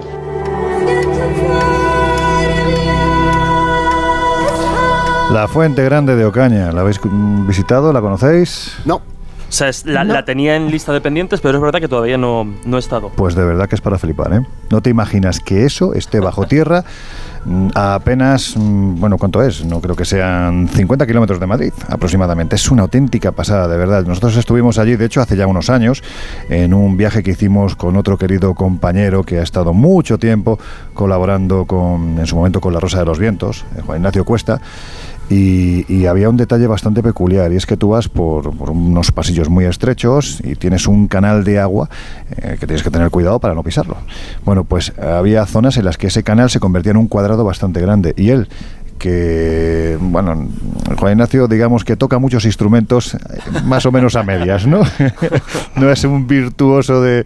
Speaker 2: La Fuente Grande de Ocaña, ¿la habéis visitado? ¿La conocéis?
Speaker 4: No.
Speaker 5: O sea, es- la, la tenía en lista de pendientes, pero es verdad que todavía no, no he estado.
Speaker 2: Pues de verdad que es para flipar, ¿eh? No te imaginas que eso esté bajo tierra a apenas, mm, bueno, ¿cuánto es? No creo que sean 50 kilómetros de Madrid aproximadamente. Es una auténtica pasada, de verdad. Nosotros estuvimos allí, de hecho, hace ya unos años, en un viaje que hicimos con otro querido compañero que ha estado mucho tiempo colaborando con, en su momento con La Rosa de los Vientos, eh, Juan Ignacio Cuesta. Y, había un detalle bastante peculiar, y es que tú vas por, unos pasillos muy estrechos y tienes un canal de agua eh, que tienes que tener cuidado para no pisarlo. Bueno, pues había zonas en las que ese canal se convertía en un cuadrado bastante grande, y él que, bueno, Juan Ignacio, digamos que toca muchos instrumentos eh, más o menos a medias, ¿no? no es un virtuoso de,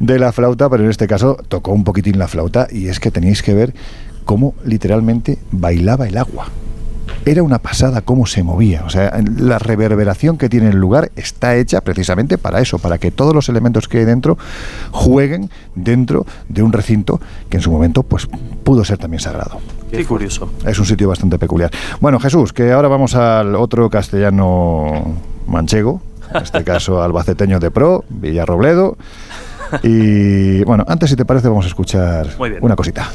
Speaker 2: de la flauta, pero en este caso tocó un poquitín la flauta y es que tenéis que ver cómo literalmente bailaba el agua. Era una pasada cómo se movía. O sea, la reverberación que tiene el lugar está hecha precisamente para eso, para que todos los elementos que hay dentro jueguen dentro de un recinto que en su momento pues pudo ser también sagrado.
Speaker 5: Qué curioso.
Speaker 2: Es un sitio bastante peculiar. Bueno, Jesús, que ahora vamos al otro castellano manchego, en este caso albaceteño de pro, Villarrobledo. Y bueno, antes si te parece vamos a escuchar
Speaker 5: Muy bien.
Speaker 2: una cosita.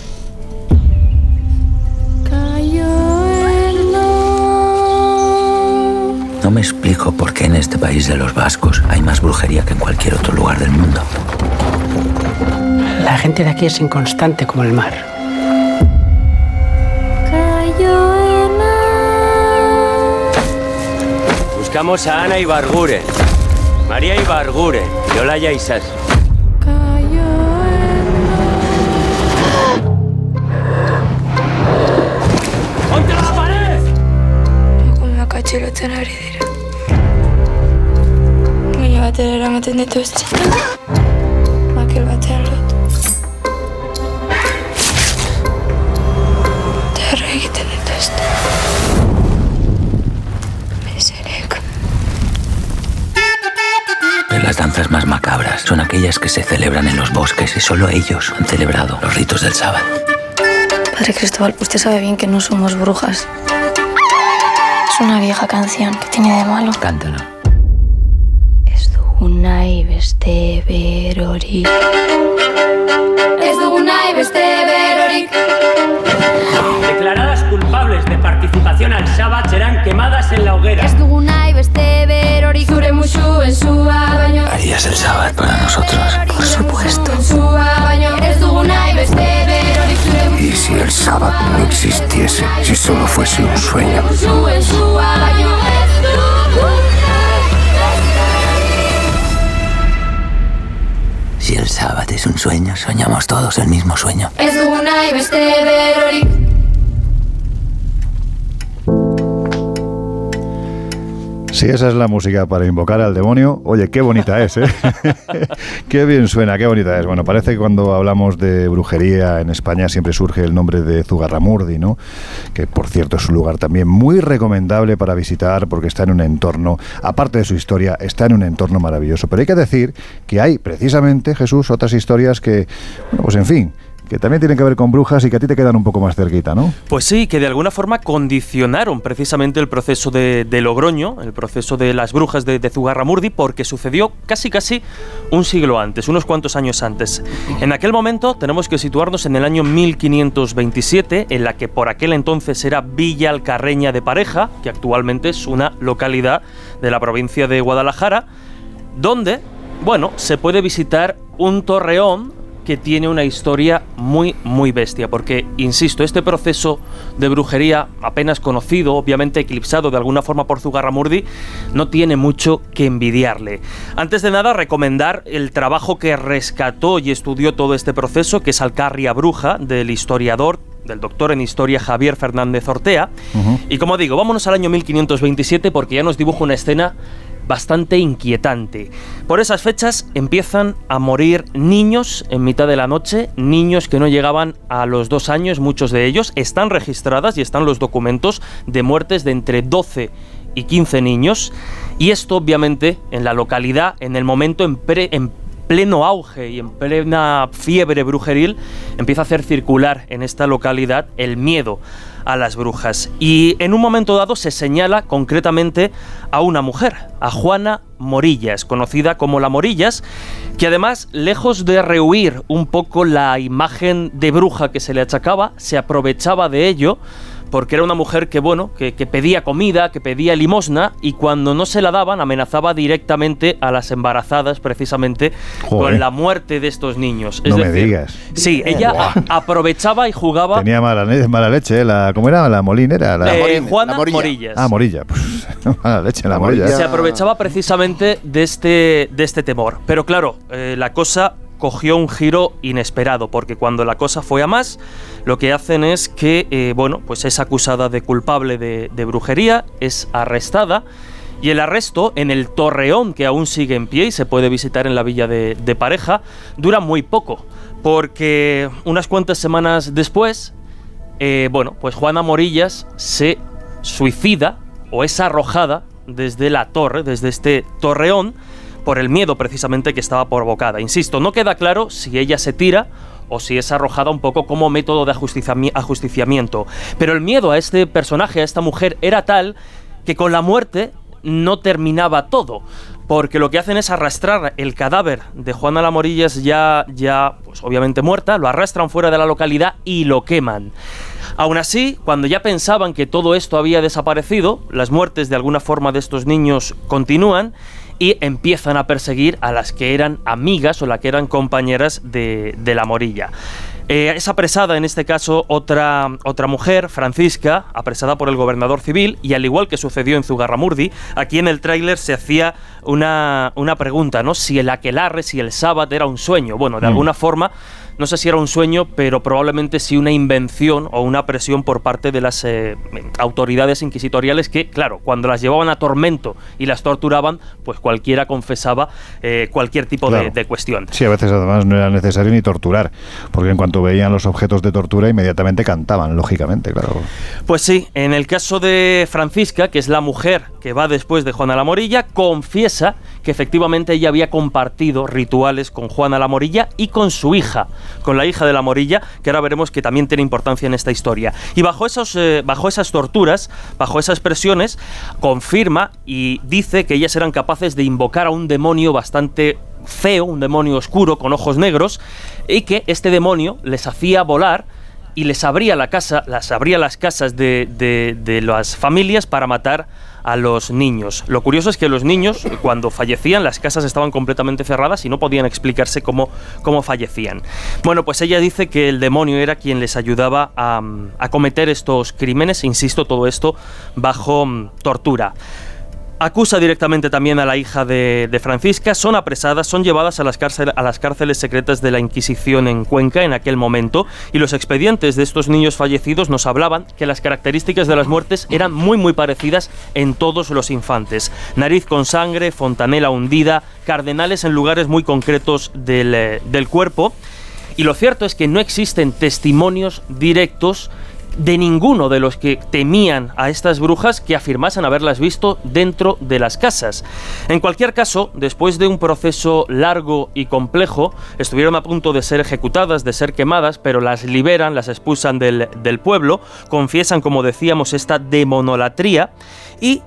Speaker 17: No me explico por qué en este país de los vascos hay más brujería que en cualquier otro lugar del mundo.
Speaker 18: La gente de aquí es inconstante como el mar.
Speaker 19: Buscamos a Ana Ibarguren, María Ibarguren y Olaya Isas. ¡Ponte
Speaker 20: atxilotzen ari dira. Baina batera eramaten ditu ez Makel batean lotu. Terra egiten dituzte. Meserek.
Speaker 17: Pero las danzas más macabras son aquellas que se celebran en los bosques y solo ellos han celebrado los ritos del sábado.
Speaker 20: Padre Cristóbal, usted sabe bien que no somos brujas. Es una vieja canción. ¿Qué tiene de malo?
Speaker 17: Cántala.
Speaker 20: Berorik.
Speaker 8: Ez dugu nahi beste berorik.
Speaker 19: Declaradas culpables de participación al Shabbat serán quemadas en la hoguera.
Speaker 8: Ez dugu nahi beste berorik. Zure musuen zua baino.
Speaker 17: Harías el sábado para nosotros.
Speaker 8: Por supuesto. Ez dugu nahi beste berorik.
Speaker 6: ¿Y si el sábado no existiese? Si solo fuese un sueño.
Speaker 17: Si el sábado es un sueño, soñamos todos el mismo sueño.
Speaker 2: Si esa es la música para invocar al demonio, oye, qué bonita es, ¿eh? qué bien suena, qué bonita es. Bueno, parece que cuando hablamos de brujería en España siempre surge el nombre de Zugarramurdi, ¿no? Que por cierto es un lugar también muy recomendable para visitar porque está en un entorno, aparte de su historia, está en un entorno maravilloso. Pero hay que decir que hay precisamente, Jesús, otras historias que, bueno, pues en fin, que también tienen que ver con brujas y que a ti te quedan un poco más cerquita, ¿no?
Speaker 5: Pues sí, que de alguna forma condicionaron precisamente el proceso de, de Logroño, el proceso de las brujas de, de Zugarramurdi, porque sucedió casi casi un siglo antes, unos cuantos años antes. En aquel momento tenemos que situarnos en el año 1527, en la que por aquel entonces era Villa Alcarreña de Pareja, que actualmente es una localidad de la provincia de Guadalajara, donde, bueno, se puede visitar un torreón que tiene una historia muy, muy bestia, porque, insisto, este proceso de brujería, apenas conocido, obviamente eclipsado de alguna forma por Zugarramurdi, no tiene mucho que envidiarle. Antes de nada, recomendar el trabajo que rescató y estudió todo este proceso, que es Alcarria Bruja, del historiador del doctor en historia Javier Fernández Ortea. Y como digo, vámonos al año 1527 porque ya nos dibuja una escena bastante inquietante. Por esas fechas empiezan a morir niños en mitad de la noche, niños que no llegaban a los dos años, muchos de ellos están registradas y están los documentos de muertes de entre 12 y 15 niños. Y esto obviamente en la localidad, en el momento en, pleno auge y en plena fiebre brujeril, empieza a hacer circular en esta localidad el miedo a las brujas. Y en un momento dado se señala concretamente a una mujer, a Juana Morillas, conocida como la Morillas, que además, lejos de rehuir un poco la imagen de bruja que se le achacaba, se aprovechaba de ello porque era una mujer que, bueno, que, que pedía comida, que pedía limosna y cuando no se la daban amenazaba directamente a las embarazadas precisamente
Speaker 2: Joder.
Speaker 5: con la muerte de estos niños.
Speaker 2: No me digas.
Speaker 5: Sí, ella aprovechaba y jugaba
Speaker 2: Tenía mala, le- mala leche, ¿eh? la, ¿cómo era? La molinera. La,
Speaker 5: Eh, Juana Morillas.
Speaker 2: Ah, Morilla. Pues, mala leche, la,
Speaker 4: La
Speaker 2: Morilla.
Speaker 5: Se aprovechaba precisamente de este, de este temor. Pero claro, eh, la cosa cogió un giro inesperado, porque cuando la cosa fue a más, lo que hacen es que, eh, bueno, pues es acusada de culpable de, de brujería, es arrestada. Y el arresto en el torreón, que aún sigue en pie y se puede visitar en la villa de, de pareja, dura muy poco. Porque unas cuantas semanas después, eh, bueno, pues Juana Morillas se suicida o es arrojada desde la torre, desde este torreón, por el miedo precisamente que estaba provocada. Insisto, no queda claro si ella se tira o si es arrojada un poco como método de ajusticiami- ajusticiamiento. Pero el miedo a este personaje, a esta mujer, era tal que con la muerte no terminaba todo. Porque lo que hacen es arrastrar el cadáver de Juana Lamorillas ya, ya, pues obviamente muerta, lo arrastran fuera de la localidad y lo queman. Aún así, cuando ya pensaban que todo esto había desaparecido, las muertes de alguna forma de estos niños continúan y empiezan a perseguir a las que eran amigas o las que eran compañeras de, de la morilla. Eh, es apresada en este caso otra, otra mujer, Francisca, apresada por el gobernador civil, y al igual que sucedió en Zugarramurdi, aquí en el tráiler se hacía una, una pregunta, ¿no? Si el aquelarre, si el sábado era un sueño. Bueno, de
Speaker 2: Mm.
Speaker 5: alguna forma no sé si era un sueño, pero probablemente sí una invención o una presión por parte de las eh, autoridades inquisitoriales que, claro, cuando las llevaban a tormento y las torturaban, pues cualquiera confesaba eh, cualquier tipo de, de cuestión.
Speaker 2: Sí, a veces además no era necesario ni torturar, porque en cuanto veían los objetos de tortura inmediatamente cantaban, lógicamente, claro.
Speaker 5: Pues sí, en el caso de Francisca, que es la mujer que va después de Juana la Morilla, confiesa que efectivamente ella había compartido rituales con Juana la Morilla y con su hija, con la hija de la Morilla, que ahora veremos que también tiene importancia en esta historia. Y bajo, eh, bajo esas torturas, bajo esas presiones, confirma y dice que ellas eran capaces de invocar a un demonio bastante feo, un demonio oscuro con ojos negros, y que este demonio les hacía volar y les abría la casa, las abría las casas de, de- de las familias para matar a los niños. Lo curioso es que los niños, cuando fallecían, las casas estaban completamente cerradas y no podían explicarse cómo, cómo fallecían. Bueno, pues ella dice que el demonio era quien les ayudaba a, a cometer estos crímenes, insisto, todo esto bajo mm, tortura. Acusa directamente también a la hija de, de Francisca, son apresadas, son llevadas a las, cárceles secretas de la Inquisición en Cuenca en aquel momento y los expedientes de estos niños fallecidos nos hablaban que las características de las muertes eran muy muy parecidas en todos los infantes. Nariz con sangre, fontanela hundida, cardenales en lugares muy concretos del, eh, del cuerpo y lo cierto es que no existen testimonios directos de ninguno de los que temían a estas brujas que afirmasen haberlas visto dentro de las casas. En cualquier caso, después de un proceso largo y complejo, estuvieron a punto de ser ejecutadas, de ser quemadas, pero las liberan, las expulsan del, del pueblo, confiesan, como decíamos, esta demonolatría y...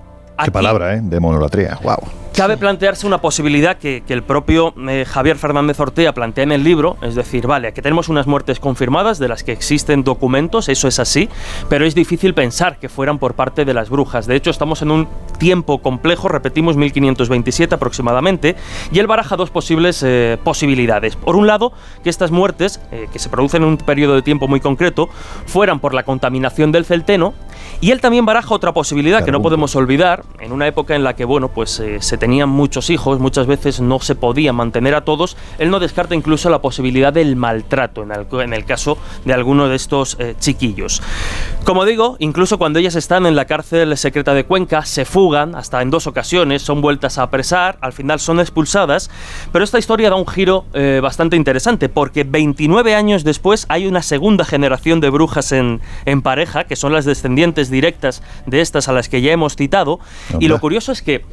Speaker 2: Qué palabra, ¿eh? De monolatría. Wow.
Speaker 5: Cabe plantearse una posibilidad que, que el propio eh, Javier Fernández Ortega plantea en el libro, es decir, vale, aquí tenemos unas muertes confirmadas de las que existen documentos, eso es así, pero es difícil pensar que fueran por parte de las brujas. De hecho, estamos en un tiempo complejo, repetimos 1527 aproximadamente, y él baraja dos posibles eh, posibilidades. Por un lado, que estas muertes, eh, que se producen en un periodo de tiempo muy concreto, fueran por la contaminación del celteno, y él también baraja otra posibilidad que no podemos olvidar, en una época en la que, bueno, pues eh, se tenían muchos hijos, muchas veces no se podía mantener a todos, él no descarta incluso la posibilidad del maltrato en el, en el caso de alguno de estos eh, chiquillos. Como digo, incluso cuando ellas están en la cárcel secreta de Cuenca, se fugan hasta en dos ocasiones, son vueltas a apresar, al final son expulsadas, pero esta historia da un giro eh, bastante interesante, porque 29 años después hay una segunda generación de brujas en, en pareja, que son las descendientes directas de estas a las que ya hemos citado, y lo curioso es que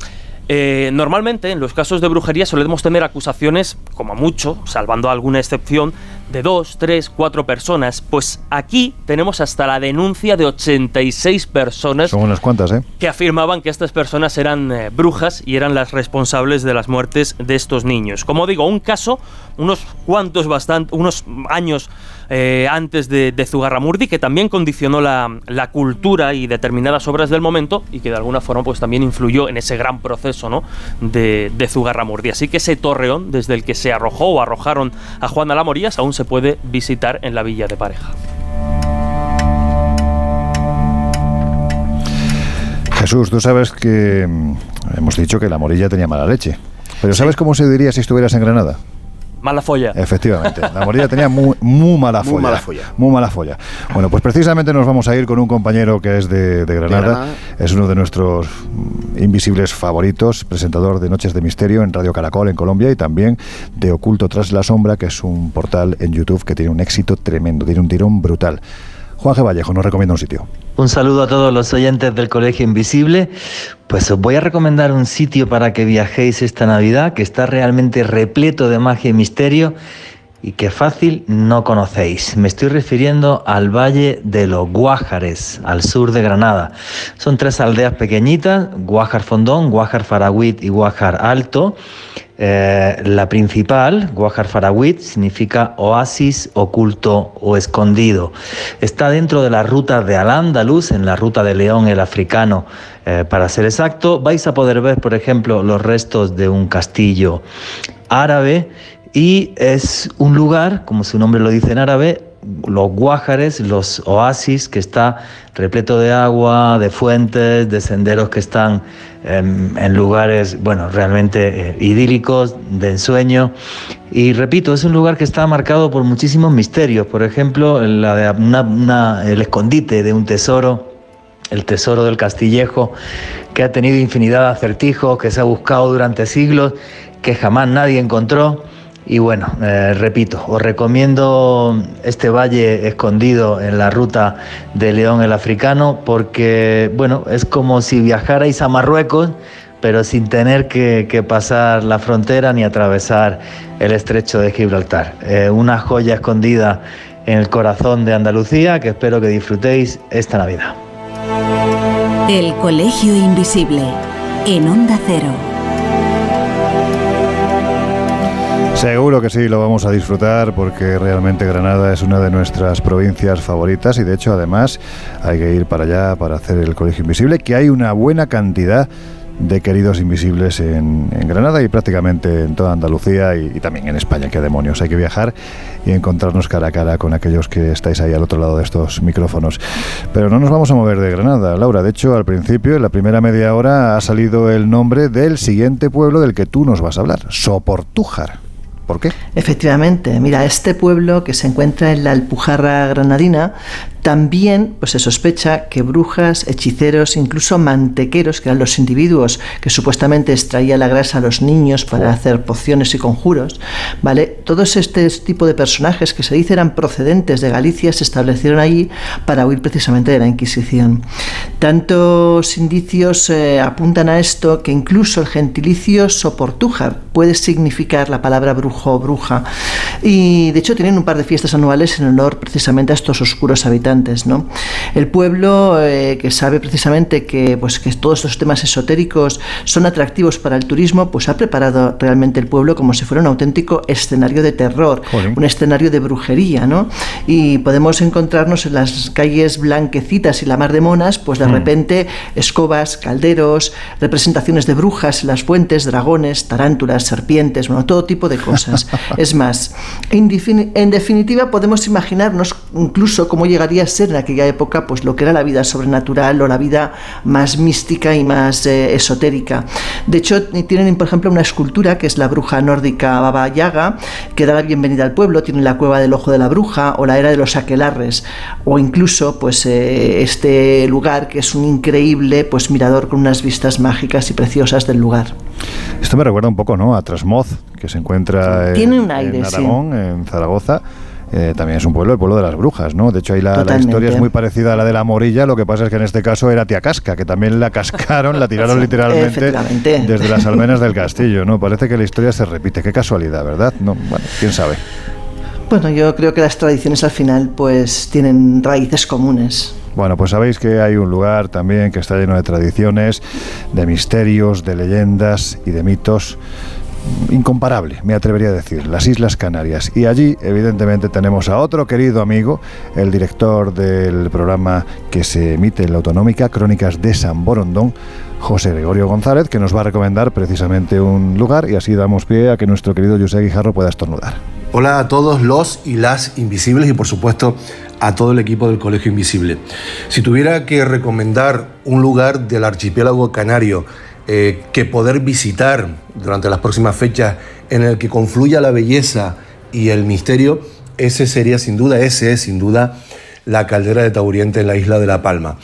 Speaker 5: eh, normalmente en los casos de brujería solemos tener acusaciones, como mucho, salvando alguna excepción, de dos, tres, cuatro personas. Pues aquí tenemos hasta la denuncia de 86 personas
Speaker 2: Son unas cuantas, ¿eh?
Speaker 5: que afirmaban que estas personas eran eh, brujas y eran las responsables de las muertes de estos niños. Como digo, un caso, unos cuantos bastante, unos años eh, antes de, de Zugarramurdi, que también condicionó la, la cultura y determinadas obras del momento y que de alguna forma pues también influyó en ese gran proceso ¿no? de, de Zugarramurdi. Así que ese torreón desde el que se arrojó o arrojaron a Juana la Morías aún se puede visitar en la villa de pareja.
Speaker 2: Jesús, tú sabes que mm, hemos dicho que la morilla tenía mala leche. Pero ¿sabes cómo se diría si estuvieras en Granada?
Speaker 5: Mala folla.
Speaker 2: Efectivamente, la morilla tenía muy, muy mala
Speaker 4: Muy
Speaker 2: folla.
Speaker 4: mala folla.
Speaker 2: Muy mala folla. Bueno, pues precisamente nos vamos a ir con un compañero que es de, de Granada.
Speaker 4: Granada.
Speaker 2: Es uno de nuestros invisibles favoritos, presentador de Noches de Misterio en Radio Caracol en Colombia y también de Oculto tras la sombra, que es un portal en YouTube que tiene un éxito tremendo, tiene un tirón brutal. Juan G. Vallejo nos recomienda un sitio.
Speaker 21: Un saludo a todos los oyentes del Colegio Invisible. Pues os voy a recomendar un sitio para que viajéis esta Navidad que está realmente repleto de magia y misterio y que fácil no conocéis. Me estoy refiriendo al Valle de los Guájares, al sur de Granada. Son tres aldeas pequeñitas, Guájar Fondón, Guájar Faragüit y Guájar Alto. Eh, la principal, Guajar Faragüit, significa oasis oculto o escondido. Está dentro de las rutas de Al-Ándalus, en la ruta de León el africano, eh, para ser exacto. Vais a poder ver, por ejemplo, los restos de un castillo árabe y es un lugar, como su nombre lo dice en árabe, los Guájares, los oasis, que está repleto de agua, de fuentes, de senderos que están em, en lugares, bueno, realmente eh, idílicos, de ensueño. Y repito, es un lugar que está marcado por muchísimos misterios. Por ejemplo, la de una- el escondite de un tesoro el tesoro del Castillejo, que ha tenido infinidad de acertijos, que se ha buscado durante siglos, que jamás nadie encontró. Y bueno, eh, repito, os recomiendo este valle escondido en la ruta de León el Africano, porque bueno, es como si viajarais a Marruecos, pero sin tener que, pasar la frontera ni atravesar el estrecho de Gibraltar. Eh, una joya escondida en el corazón de Andalucía que espero que disfrutéis esta Navidad.
Speaker 1: El Colegio Invisible, en Onda Cero.
Speaker 2: Seguro que sí, lo vamos a disfrutar porque realmente Granada es una de nuestras provincias favoritas y de hecho además hay que ir para allá para hacer el Colegio Invisible, que hay una buena cantidad de queridos invisibles en, Granada y prácticamente en toda Andalucía y, y también en España. Qué demonios, hay que viajar y encontrarnos cara a cara con aquellos que estáis ahí al otro lado de estos micrófonos. Pero no nos vamos a mover de Granada, Laura. De hecho, al principio, en la primera media hora, ha salido el nombre del siguiente pueblo del que tú nos vas a hablar, Soportújar. ¿Por qué?
Speaker 3: Efectivamente, mira, este pueblo que se encuentra en la Alpujarra granadina, también pues, se sospecha que brujas, hechiceros, incluso mantequeros, que eran los individuos que supuestamente extraían la grasa a los niños para hacer pociones y conjuros, ¿vale? Todos este tipo de personajes que se dice eran procedentes de Galicia se establecieron allí para huir precisamente de la Inquisición. Tantos indicios eh, apuntan a esto que incluso el gentilicio soportújar puede significar la palabra brujo o bruja. Y de hecho tienen un par de fiestas anuales en honor precisamente a estos oscuros habitantes. ¿No? El pueblo eh, que sabe precisamente que, pues, que todos estos temas esotéricos son atractivos para el turismo, pues ha preparado realmente el pueblo como si fuera un auténtico escenario de terror,
Speaker 2: Joder.
Speaker 3: un escenario de brujería. ¿no? Y podemos encontrarnos en las calles blanquecitas y la mar de monas, pues de
Speaker 2: Mm.
Speaker 3: repente escobas, calderos, representaciones de brujas en las fuentes, dragones, tarántulas, serpientes, bueno, todo tipo de cosas. es más, en, defini- en definitiva podemos imaginarnos incluso cómo llegaría ser en aquella época pues lo que era la vida sobrenatural o la vida más mística y más eh, esotérica. De hecho, tienen por ejemplo una escultura que es la bruja nórdica Baba Yaga, que da la bienvenida al pueblo, tiene la cueva del ojo de la bruja o la era de los aquelarres, o incluso pues eh, este lugar que es un increíble pues mirador con unas vistas mágicas y preciosas del lugar.
Speaker 2: Esto me recuerda un poco ¿no? a Trasmoz, que se encuentra en,
Speaker 3: Tiene un aire,
Speaker 2: en
Speaker 3: sí.
Speaker 2: Aragón, en Zaragoza. Eh, también es un pueblo, el pueblo de las brujas, ¿no? De hecho, ahí la, historia es muy parecida a la de la Morilla, lo que pasa es que en este caso era Tía Casca, que también la cascaron, la tiraron literalmente desde las almenas del castillo, ¿no? Parece que la historia se repite, qué casualidad, ¿verdad? No, bueno, quién sabe.
Speaker 3: Bueno, yo creo que las tradiciones al final pues tienen raíces comunes.
Speaker 2: Bueno, pues sabéis que hay un lugar también que está lleno de tradiciones, de misterios, de leyendas y de mitos incomparable, me atrevería a decir, las Islas Canarias. Y allí, evidentemente, tenemos a otro querido amigo, el director del programa que se emite en la Autonómica, Crónicas de San Borondón, José Gregorio González, que nos va a recomendar precisamente un lugar y así damos pie a que nuestro querido José Guijarro pueda estornudar.
Speaker 22: Hola a todos los y las invisibles y por supuesto a todo el equipo del Colegio Invisible. Si tuviera que recomendar un lugar del archipiélago canario eh, que poder visitar durante las próximas fechas en el que confluya la belleza y el misterio, ese sería sin duda, ese es sin duda la caldera de Tauriente en la isla de La Palma.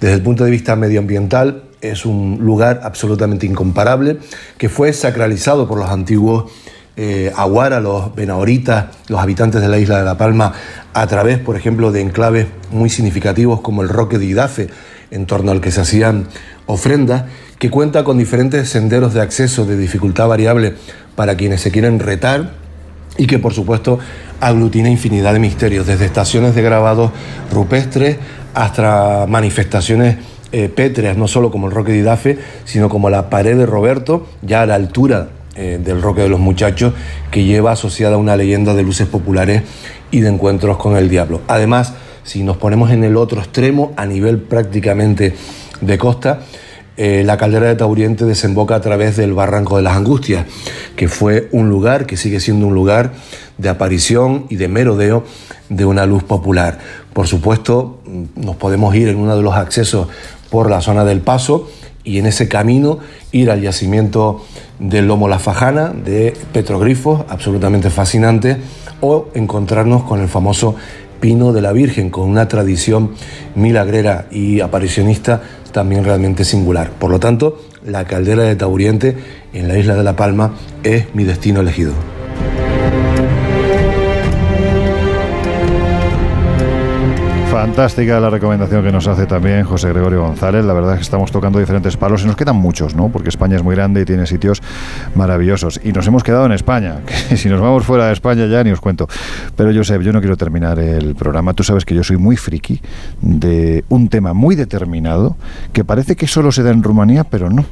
Speaker 22: Desde el punto de vista medioambiental es un lugar absolutamente incomparable que fue sacralizado por los antiguos eh, Aguara, los Benahoritas, los habitantes de la isla de La Palma, a través, por ejemplo, de enclaves muy significativos como el Roque de Idafe, en torno al que se hacían ofrendas, que cuenta con diferentes senderos de acceso de dificultad variable para quienes se quieren retar y que por supuesto aglutina infinidad de misterios, desde estaciones de grabados rupestres hasta manifestaciones eh, pétreas, no solo como el Roque de sino como la pared de Roberto, ya a la altura eh, del Roque de los Muchachos, que lleva asociada una leyenda de luces populares y de encuentros con el diablo. Además, si nos ponemos en el otro extremo, a nivel prácticamente de costa, eh, la caldera de Tauriente desemboca a través del Barranco de las Angustias, que fue un lugar, que sigue siendo un lugar de aparición y de merodeo de una luz popular. Por supuesto, mm, nos podemos ir en uno de los accesos por la zona del Paso y en ese camino ir al yacimiento del Lomo La Fajana, de petroglifos, absolutamente fascinante, o encontrarnos con el famoso Pino de la Virgen, con una tradición milagrera y aparicionista también realmente singular. Por lo tanto, la caldera de Tauriente en la isla de La Palma es mi destino elegido.
Speaker 2: Fantástica la recomendación que nos hace también José Gregorio González. La verdad es que estamos tocando diferentes palos y nos quedan muchos, ¿no? Porque España es muy grande y tiene sitios maravillosos. Y nos hemos quedado en España, que si nos vamos fuera de España ya ni os cuento. Pero Josep, yo no quiero terminar el programa. Tú sabes que yo soy muy friki de un tema muy determinado que parece que solo se da en Rumanía, pero no.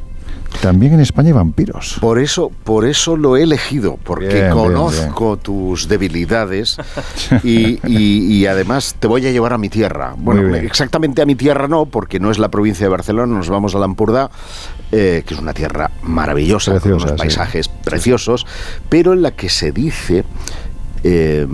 Speaker 2: También en España hay vampiros.
Speaker 4: Por eso, por eso lo he elegido, porque
Speaker 2: Bien, bien,
Speaker 4: conozco tus debilidades y, y- y además te voy a llevar a mi tierra. Bueno, exactamente a mi tierra no, porque no es la provincia de Barcelona, nos vamos a Lampurdá, eh, que es una tierra maravillosa, con
Speaker 2: Preciosa,
Speaker 4: unos
Speaker 2: sí.
Speaker 4: paisajes preciosos, pero en la que se dice... eh,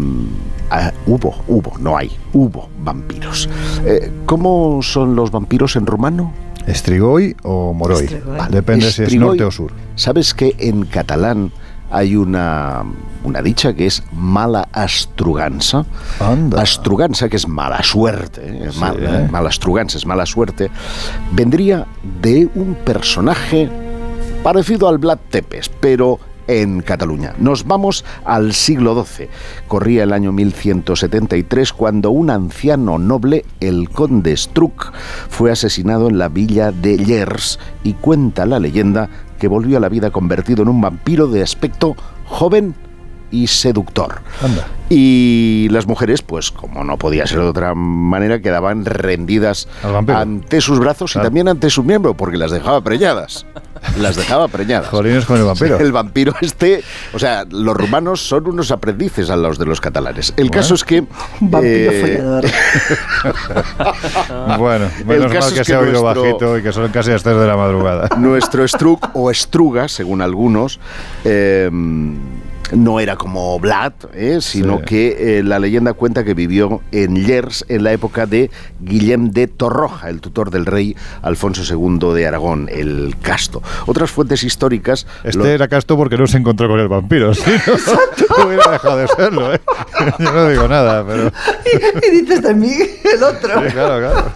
Speaker 4: hubo, hubo, no hay, hubo vampiros. Eh, ¿Cómo son los vampiros en rumano?
Speaker 2: ¿Estrigoi o Moroi? Depende si es norte o sur.
Speaker 4: ¿Sabes que en catalán hay una, una dicha que es mala astruganza? Astruganza, que es mala suerte, ¿eh?
Speaker 2: Sí,
Speaker 4: Mal-
Speaker 2: ¿eh?
Speaker 4: mala astruganza es mala suerte, vendría de un personaje parecido al Vlad Tepes, pero en Cataluña. Nos vamos al siglo XII. Corría el año 1173 cuando un anciano noble, el conde Struck, fue asesinado en la villa de Llers y cuenta la leyenda que volvió a la vida convertido en un vampiro de aspecto joven y seductor. Y las mujeres, pues como no podía ser de otra manera, quedaban rendidas ante sus brazos y también ante su miembro, porque las dejaba preñadas. Las dejaba preñadas.
Speaker 2: Jolines con el vampiro.
Speaker 4: El vampiro este, o sea, los rumanos son unos aprendices a los de los catalanes. El caso es que...
Speaker 3: Vampiro
Speaker 4: eh,
Speaker 3: follador.
Speaker 2: Bueno, menos mal que
Speaker 4: es
Speaker 2: se ha
Speaker 4: que
Speaker 2: oído
Speaker 4: nuestro-
Speaker 2: bajito y que son casi las 3 de la madrugada.
Speaker 4: Nuestro Struck o Estruga, según algunos, eh, no era como Vlad, ¿eh? sino
Speaker 2: Sí.
Speaker 4: que eh, la leyenda cuenta que vivió en Llers en la época de Guillem de Torroja, el tutor del rey Alfonso II de Aragón, el casto. Otras fuentes históricas...
Speaker 2: Este
Speaker 4: lo-
Speaker 2: era casto porque no se encontró con el vampiro. Si no, hubiera dejado de serlo, ¿eh? Yo no digo nada, pero.
Speaker 3: y dices de mí, el otro.
Speaker 2: Sí, claro, claro.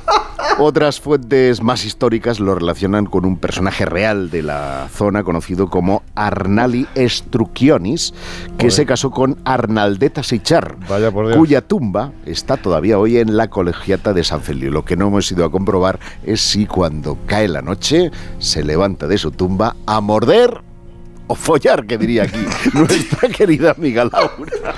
Speaker 4: Otras fuentes más históricas lo relacionan con un personaje real de la zona conocido como Arnali Estruchionis, que se casó con Arnaldeta
Speaker 2: Dios.
Speaker 4: cuya tumba está todavía hoy en la colegiata de San Feliu. Lo que no hemos ido a comprobar es si cuando cae la noche se levanta de su tumba a morder o follar, que diría aquí nuestra querida amiga Laura.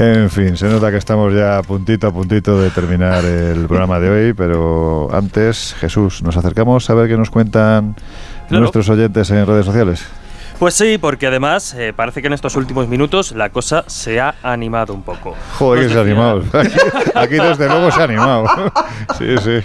Speaker 2: En fin, se nota que estamos ya a puntito a puntito de terminar el programa de hoy, pero antes, Jesús, nos acercamos a ver qué nos cuentan
Speaker 5: Claro.
Speaker 2: nuestros oyentes en redes sociales.
Speaker 5: Pues sí, porque además eh, parece que en estos últimos minutos la cosa se ha animado un poco.
Speaker 2: Joder, que se ha animado. Aquí, aquí desde luego se ha animado. Sí, sí.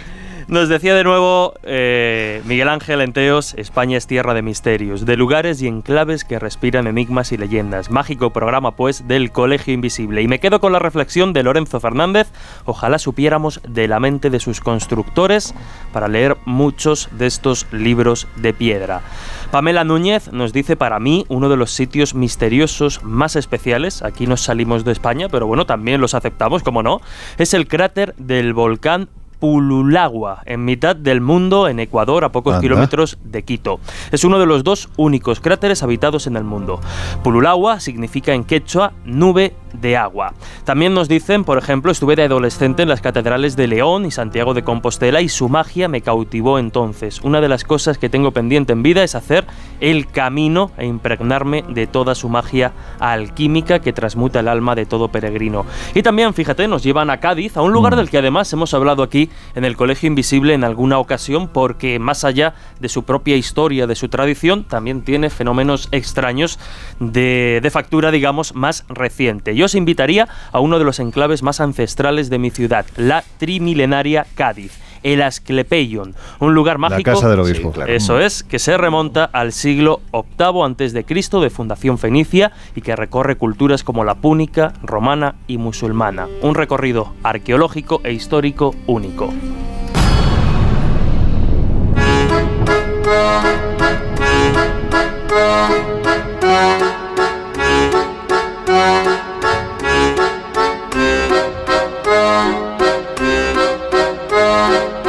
Speaker 5: Nos decía de nuevo eh, Miguel Ángel Enteos, España es tierra de misterios, de lugares y enclaves que respiran enigmas y leyendas. Mágico programa, pues, del Colegio Invisible. Y me quedo con la reflexión de Lorenzo Fernández. Ojalá supiéramos de la mente de sus constructores para leer muchos de estos libros de piedra. Pamela Núñez nos dice para mí uno de los sitios misteriosos más especiales, aquí nos salimos de España, pero bueno, también los aceptamos, como no, es el cráter del volcán Pululagua, en mitad del mundo, en Ecuador, a pocos
Speaker 2: Anda.
Speaker 5: kilómetros de Quito. Es uno de los dos únicos cráteres habitados en el mundo. Pululagua significa en quechua nube de agua. También nos dicen, por ejemplo, estuve de adolescente en las catedrales de León y Santiago de Compostela y su magia me cautivó entonces. Una de las cosas que tengo pendiente en vida es hacer el camino e impregnarme de toda su magia alquímica que transmuta el alma de todo peregrino. Y también, fíjate, nos llevan a Cádiz, a un lugar del que además hemos hablado aquí en el Colegio Invisible en alguna ocasión porque más allá de su propia historia, de su tradición, también tiene fenómenos extraños de, de factura, digamos, más reciente. Yo os invitaría a uno de los enclaves más ancestrales de mi ciudad, la trimilenaria Cádiz el Asclepeion, un lugar mágico.
Speaker 2: casa del obispo.
Speaker 5: Sí, claro. Eso es, que se remonta al siglo VIII antes de Cristo de fundación fenicia y que recorre culturas como la púnica, romana y musulmana. Un recorrido arqueológico e histórico único.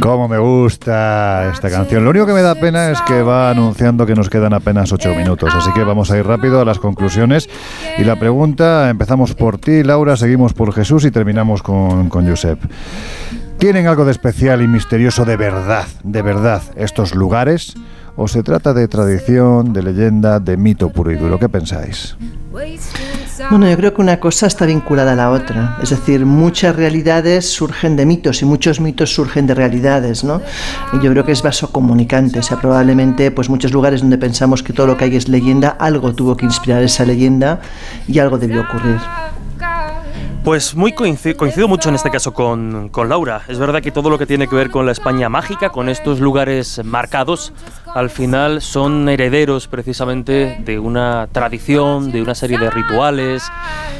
Speaker 2: Cómo me gusta esta canción. Lo único que me da pena es que va anunciando que nos quedan apenas ocho minutos, así que vamos a ir rápido a las conclusiones. Y la pregunta, empezamos por ti, Laura, seguimos por Jesús y terminamos con, con Josep. ¿Tienen algo de especial y misterioso de verdad, de verdad, estos lugares? ¿O se trata de tradición, de leyenda, de mito puro y duro? ¿Qué pensáis?
Speaker 3: Bueno, yo creo que una cosa está vinculada a la otra. Es decir, muchas realidades surgen de mitos y muchos mitos surgen de realidades, ¿no? Y yo creo que es vaso comunicante. O sea, probablemente, pues muchos lugares donde pensamos que todo lo que hay es leyenda, algo tuvo que inspirar esa leyenda y algo debió ocurrir.
Speaker 5: Pues muy coincido, coincido mucho en este caso con, con, Laura. Es verdad que todo lo que tiene que ver con la España mágica, con estos lugares marcados, al final son herederos precisamente de una tradición, de una serie de rituales.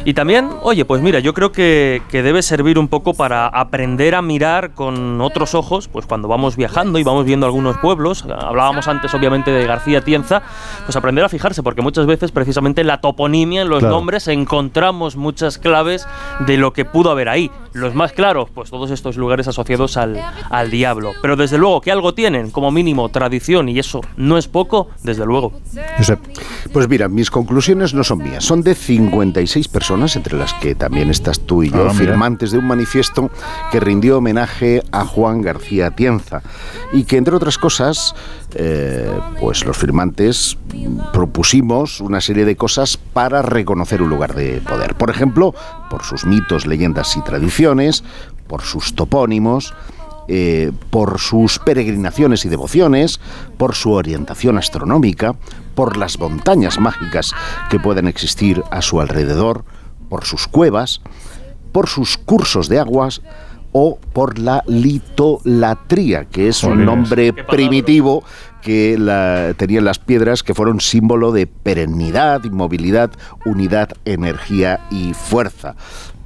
Speaker 5: Y también, oye, pues mira, yo creo que, que debe servir un poco para aprender a mirar con otros ojos, pues cuando vamos viajando y vamos viendo algunos pueblos. Hablábamos antes, obviamente, de García Tienza, pues aprender a fijarse, porque muchas veces precisamente en la toponimia, en los
Speaker 2: Claro.
Speaker 5: nombres, encontramos muchas claves de lo que pudo haber ahí. Los más claros, pues todos estos lugares asociados al, al diablo. Pero desde luego que algo tienen, como mínimo, tradición, y eso no es poco, desde luego.
Speaker 4: Pues mira, mis conclusiones no son mías, son de 56 personas, entre las que también estás tú y yo,
Speaker 2: Ah,
Speaker 4: firmantes de un manifiesto que rindió homenaje a Juan García Tienza y que, entre otras cosas, eh, pues los firmantes propusimos una serie de cosas para reconocer un lugar de poder. Por ejemplo, por sus mitos, leyendas y tradiciones, por sus topónimos, eh, por sus peregrinaciones y devociones, por su orientación astronómica, por las montañas mágicas que pueden existir a su alrededor, por sus cuevas, por sus cursos de aguas o por la litolatría, que es un nombre primitivo que la- tenían las piedras que fueron símbolo de perennidad, inmovilidad, unidad, energía y fuerza.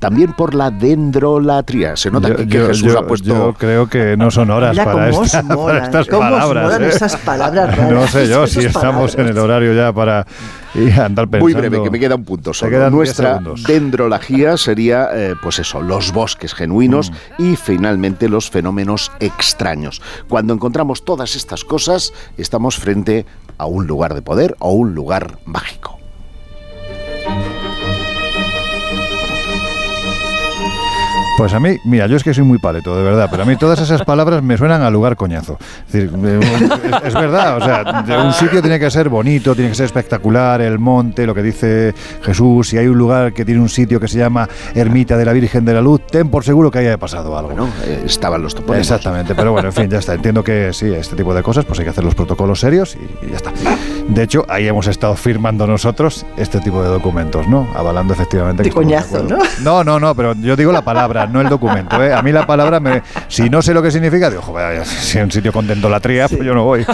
Speaker 4: También por la dendrolatría. Se nota
Speaker 2: Yo-
Speaker 4: que, que
Speaker 2: yo-
Speaker 4: Jesús
Speaker 2: yo-
Speaker 4: ha puesto...
Speaker 2: yo creo que no son horas
Speaker 3: Mira
Speaker 2: para, esta- para estas
Speaker 3: cómo
Speaker 2: palabras.
Speaker 3: molan
Speaker 2: ¿eh?
Speaker 3: esas palabras raras,
Speaker 2: No sé yo si estamos en el horario ya para andar pensando.
Speaker 4: Muy breve, que me queda un punto solo.
Speaker 2: quedan 10
Speaker 4: Nuestra dendrología sería, eh, pues eso, los bosques genuinos
Speaker 2: Mm.
Speaker 4: y finalmente los fenómenos extraños. Cuando encontramos todas estas cosas, estamos frente a un lugar de poder o un lugar mágico.
Speaker 2: Pues a mí, mira, yo es que soy muy paleto, de verdad, pero a mí todas esas palabras me suenan a lugar coñazo. Es, decir, es- es verdad, o sea, un sitio tiene que ser bonito, tiene que ser espectacular, el monte, lo que dice Jesús, si hay un lugar que tiene un sitio que se llama Ermita de la Virgen de la Luz, ten por seguro que haya pasado algo.
Speaker 4: Bueno, eh, estaban los topónimos.
Speaker 2: Exactamente, pero bueno, en fin, ya está. Entiendo que sí, este tipo de cosas, pues hay que hacer los protocolos serios y, y ya está. De hecho, ahí hemos estado firmando nosotros este tipo de documentos, ¿no? Avalando efectivamente.
Speaker 3: De coñazo,
Speaker 2: acuerdo. No, no, no, pero yo digo la palabra, no el documento. ¿eh? A mí la palabra, me, si no sé lo que significa, digo, joder, si es un sitio con dentolatría, pues yo no voy.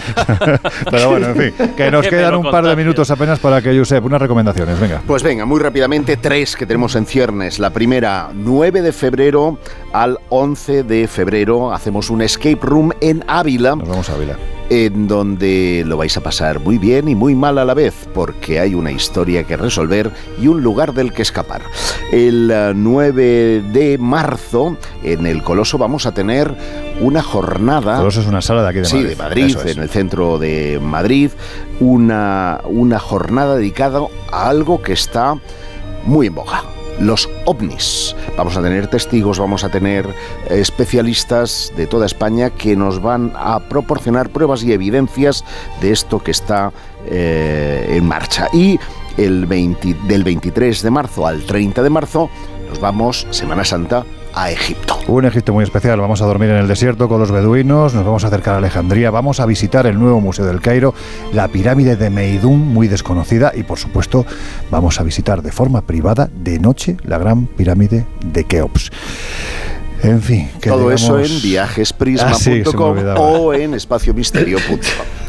Speaker 2: pero bueno, en fin, que nos
Speaker 5: Qué
Speaker 2: quedan un par de minutos apenas para que Josep, unas recomendaciones, venga.
Speaker 4: Pues venga, muy rápidamente, tres que tenemos en ciernes. La primera, 9 de febrero al 11 de febrero, hacemos un escape room en Ávila.
Speaker 2: Nos vamos a Ávila.
Speaker 4: en donde lo vais a pasar muy bien y muy mal a la vez, porque hay una historia que resolver y un lugar del que escapar. El eh, 9 de marzo, en el Coloso, vamos a tener una jornada...
Speaker 2: Todo eso es una sala de aquí de
Speaker 4: Sí,
Speaker 2: Madrid.
Speaker 4: de Madrid,
Speaker 2: es.
Speaker 4: en el centro de Madrid, una, una jornada dedicada a algo que está muy en boga. Los ovnis. Vamos a tener testigos, vamos a tener eh, especialistas de toda España que nos van a proporcionar pruebas y evidencias de esto que está eh, en marcha. Y el 20 del 23 de marzo al 30 de marzo nos vamos, Semana Santa, Egipto.
Speaker 2: Un Egipto muy especial. Vamos a dormir en el desierto con los beduinos, nos vamos a acercar a Alejandría, vamos a visitar el nuevo Museo del Cairo, la pirámide de Meidún, muy desconocida, y por supuesto vamos a visitar de forma privada, de noche, la gran pirámide de Keops. En fin, que
Speaker 4: Todo eso en viajesprisma.com
Speaker 2: Ah, sí,
Speaker 4: o en espaciomisterio.com.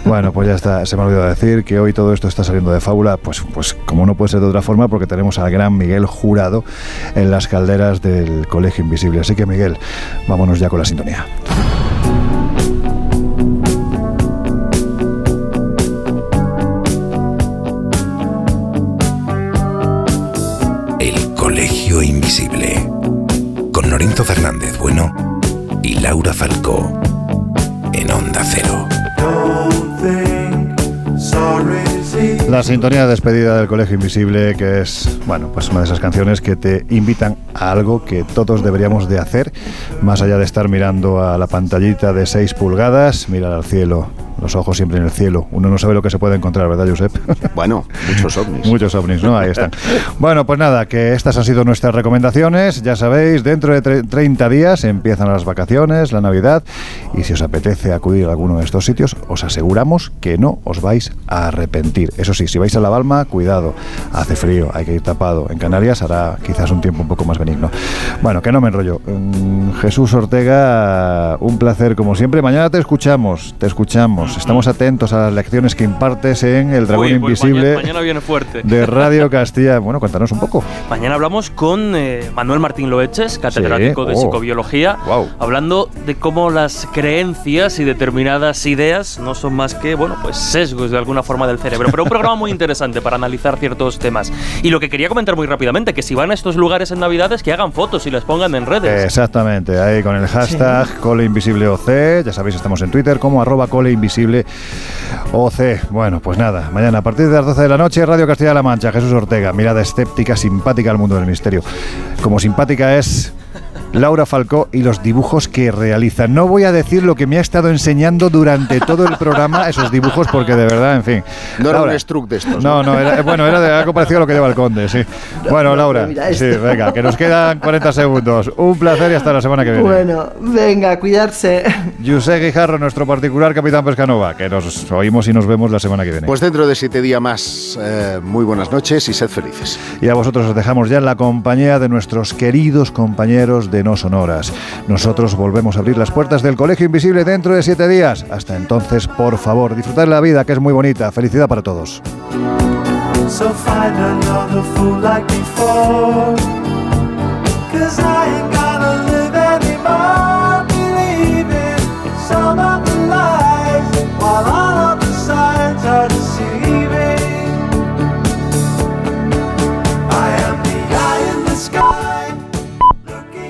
Speaker 2: Bueno, pues ya está, se me ha olvidado decir que hoy todo esto está saliendo de fábula, pues, pues como no puede ser de otra forma, porque tenemos al gran Miguel Jurado en las calderas del Colegio Invisible. Así que Miguel, vámonos ya con la sintonía.
Speaker 11: El Colegio Invisible. Con Lorenzo Fernández Bueno y Laura Falcó. En Onda Cero.
Speaker 2: La sintonía de despedida del Colegio Invisible, que es, bueno, pues una de esas canciones que te invitan a algo que todos deberíamos de hacer, más allá de estar mirando a la pantallita de 6 pulgadas, mirar al cielo, los ojos siempre en el cielo. Uno no sabe lo que se puede encontrar, ¿verdad, Josep?
Speaker 4: Bueno, muchos ovnis.
Speaker 2: Muchos ovnis, ¿no? Ahí están. Bueno, pues nada, que estas han sido nuestras recomendaciones. Ya sabéis, dentro de tre- 30 días empiezan las vacaciones, la Navidad, y si os apetece acudir a alguno de estos sitios, os aseguramos que no os vais a arrepentir. Eso sí, si vais a La Balma, cuidado, hace frío, hay que ir tapado. En Canarias hará quizás un tiempo un poco más benigno. Bueno, que no me enrollo. Mm, Jesús Ortega, un placer como siempre. Mañana te escuchamos, te escuchamos. Estamos atentos a las lecciones que impartes en El Dragón
Speaker 5: Uy, pues
Speaker 2: Invisible
Speaker 5: mañana, mañana viene fuerte.
Speaker 2: de Radio Castilla. Bueno, cuéntanos un poco.
Speaker 5: Mañana hablamos con eh, Manuel Martín Loeches, catedrático de
Speaker 2: oh.
Speaker 5: psicobiología, hablando de cómo las creencias y determinadas ideas no son más que, bueno, pues sesgos de alguna forma del cerebro. Pero un programa muy interesante para analizar ciertos temas. Y lo que quería comentar muy rápidamente, que si van a estos lugares en Navidades, que hagan fotos y las pongan en redes.
Speaker 2: Exactamente, ahí con el hashtag ColeInvisibleOC. Ya sabéis, estamos en Twitter como arroba ColeInvisibleOC. Bueno, pues nada, mañana a partir de las 12 de la noche, Radio Castilla-La Mancha, Jesús Ortega, mirada escéptica, simpática al mundo del misterio. Como simpática es Laura Falcó y los dibujos que realiza. No voy a decir lo que me ha estado enseñando durante todo el programa, esos dibujos, porque de verdad, en fin.
Speaker 4: No era
Speaker 2: Laura.
Speaker 4: un struck de estos.
Speaker 2: No, no, era, bueno, era de algo parecido a lo que lleva el conde, sí. Bueno, Laura, sí,
Speaker 3: esto.
Speaker 2: venga, que nos quedan 40 segundos. Un placer y hasta la semana que viene.
Speaker 3: Bueno, venga, cuidarse.
Speaker 2: José Guijarro, nuestro particular capitán Pescanova, que nos oímos y nos vemos la semana que viene.
Speaker 4: Pues dentro de siete días más, eh, muy buenas noches y sed felices.
Speaker 2: Y a vosotros os dejamos ya en la compañía de nuestros queridos compañeros de No Sonoras. Nosotros volvemos a abrir las puertas del Colegio Invisible dentro de siete días. Hasta entonces, por favor, disfrutad la vida, que es muy bonita. Felicidad para todos.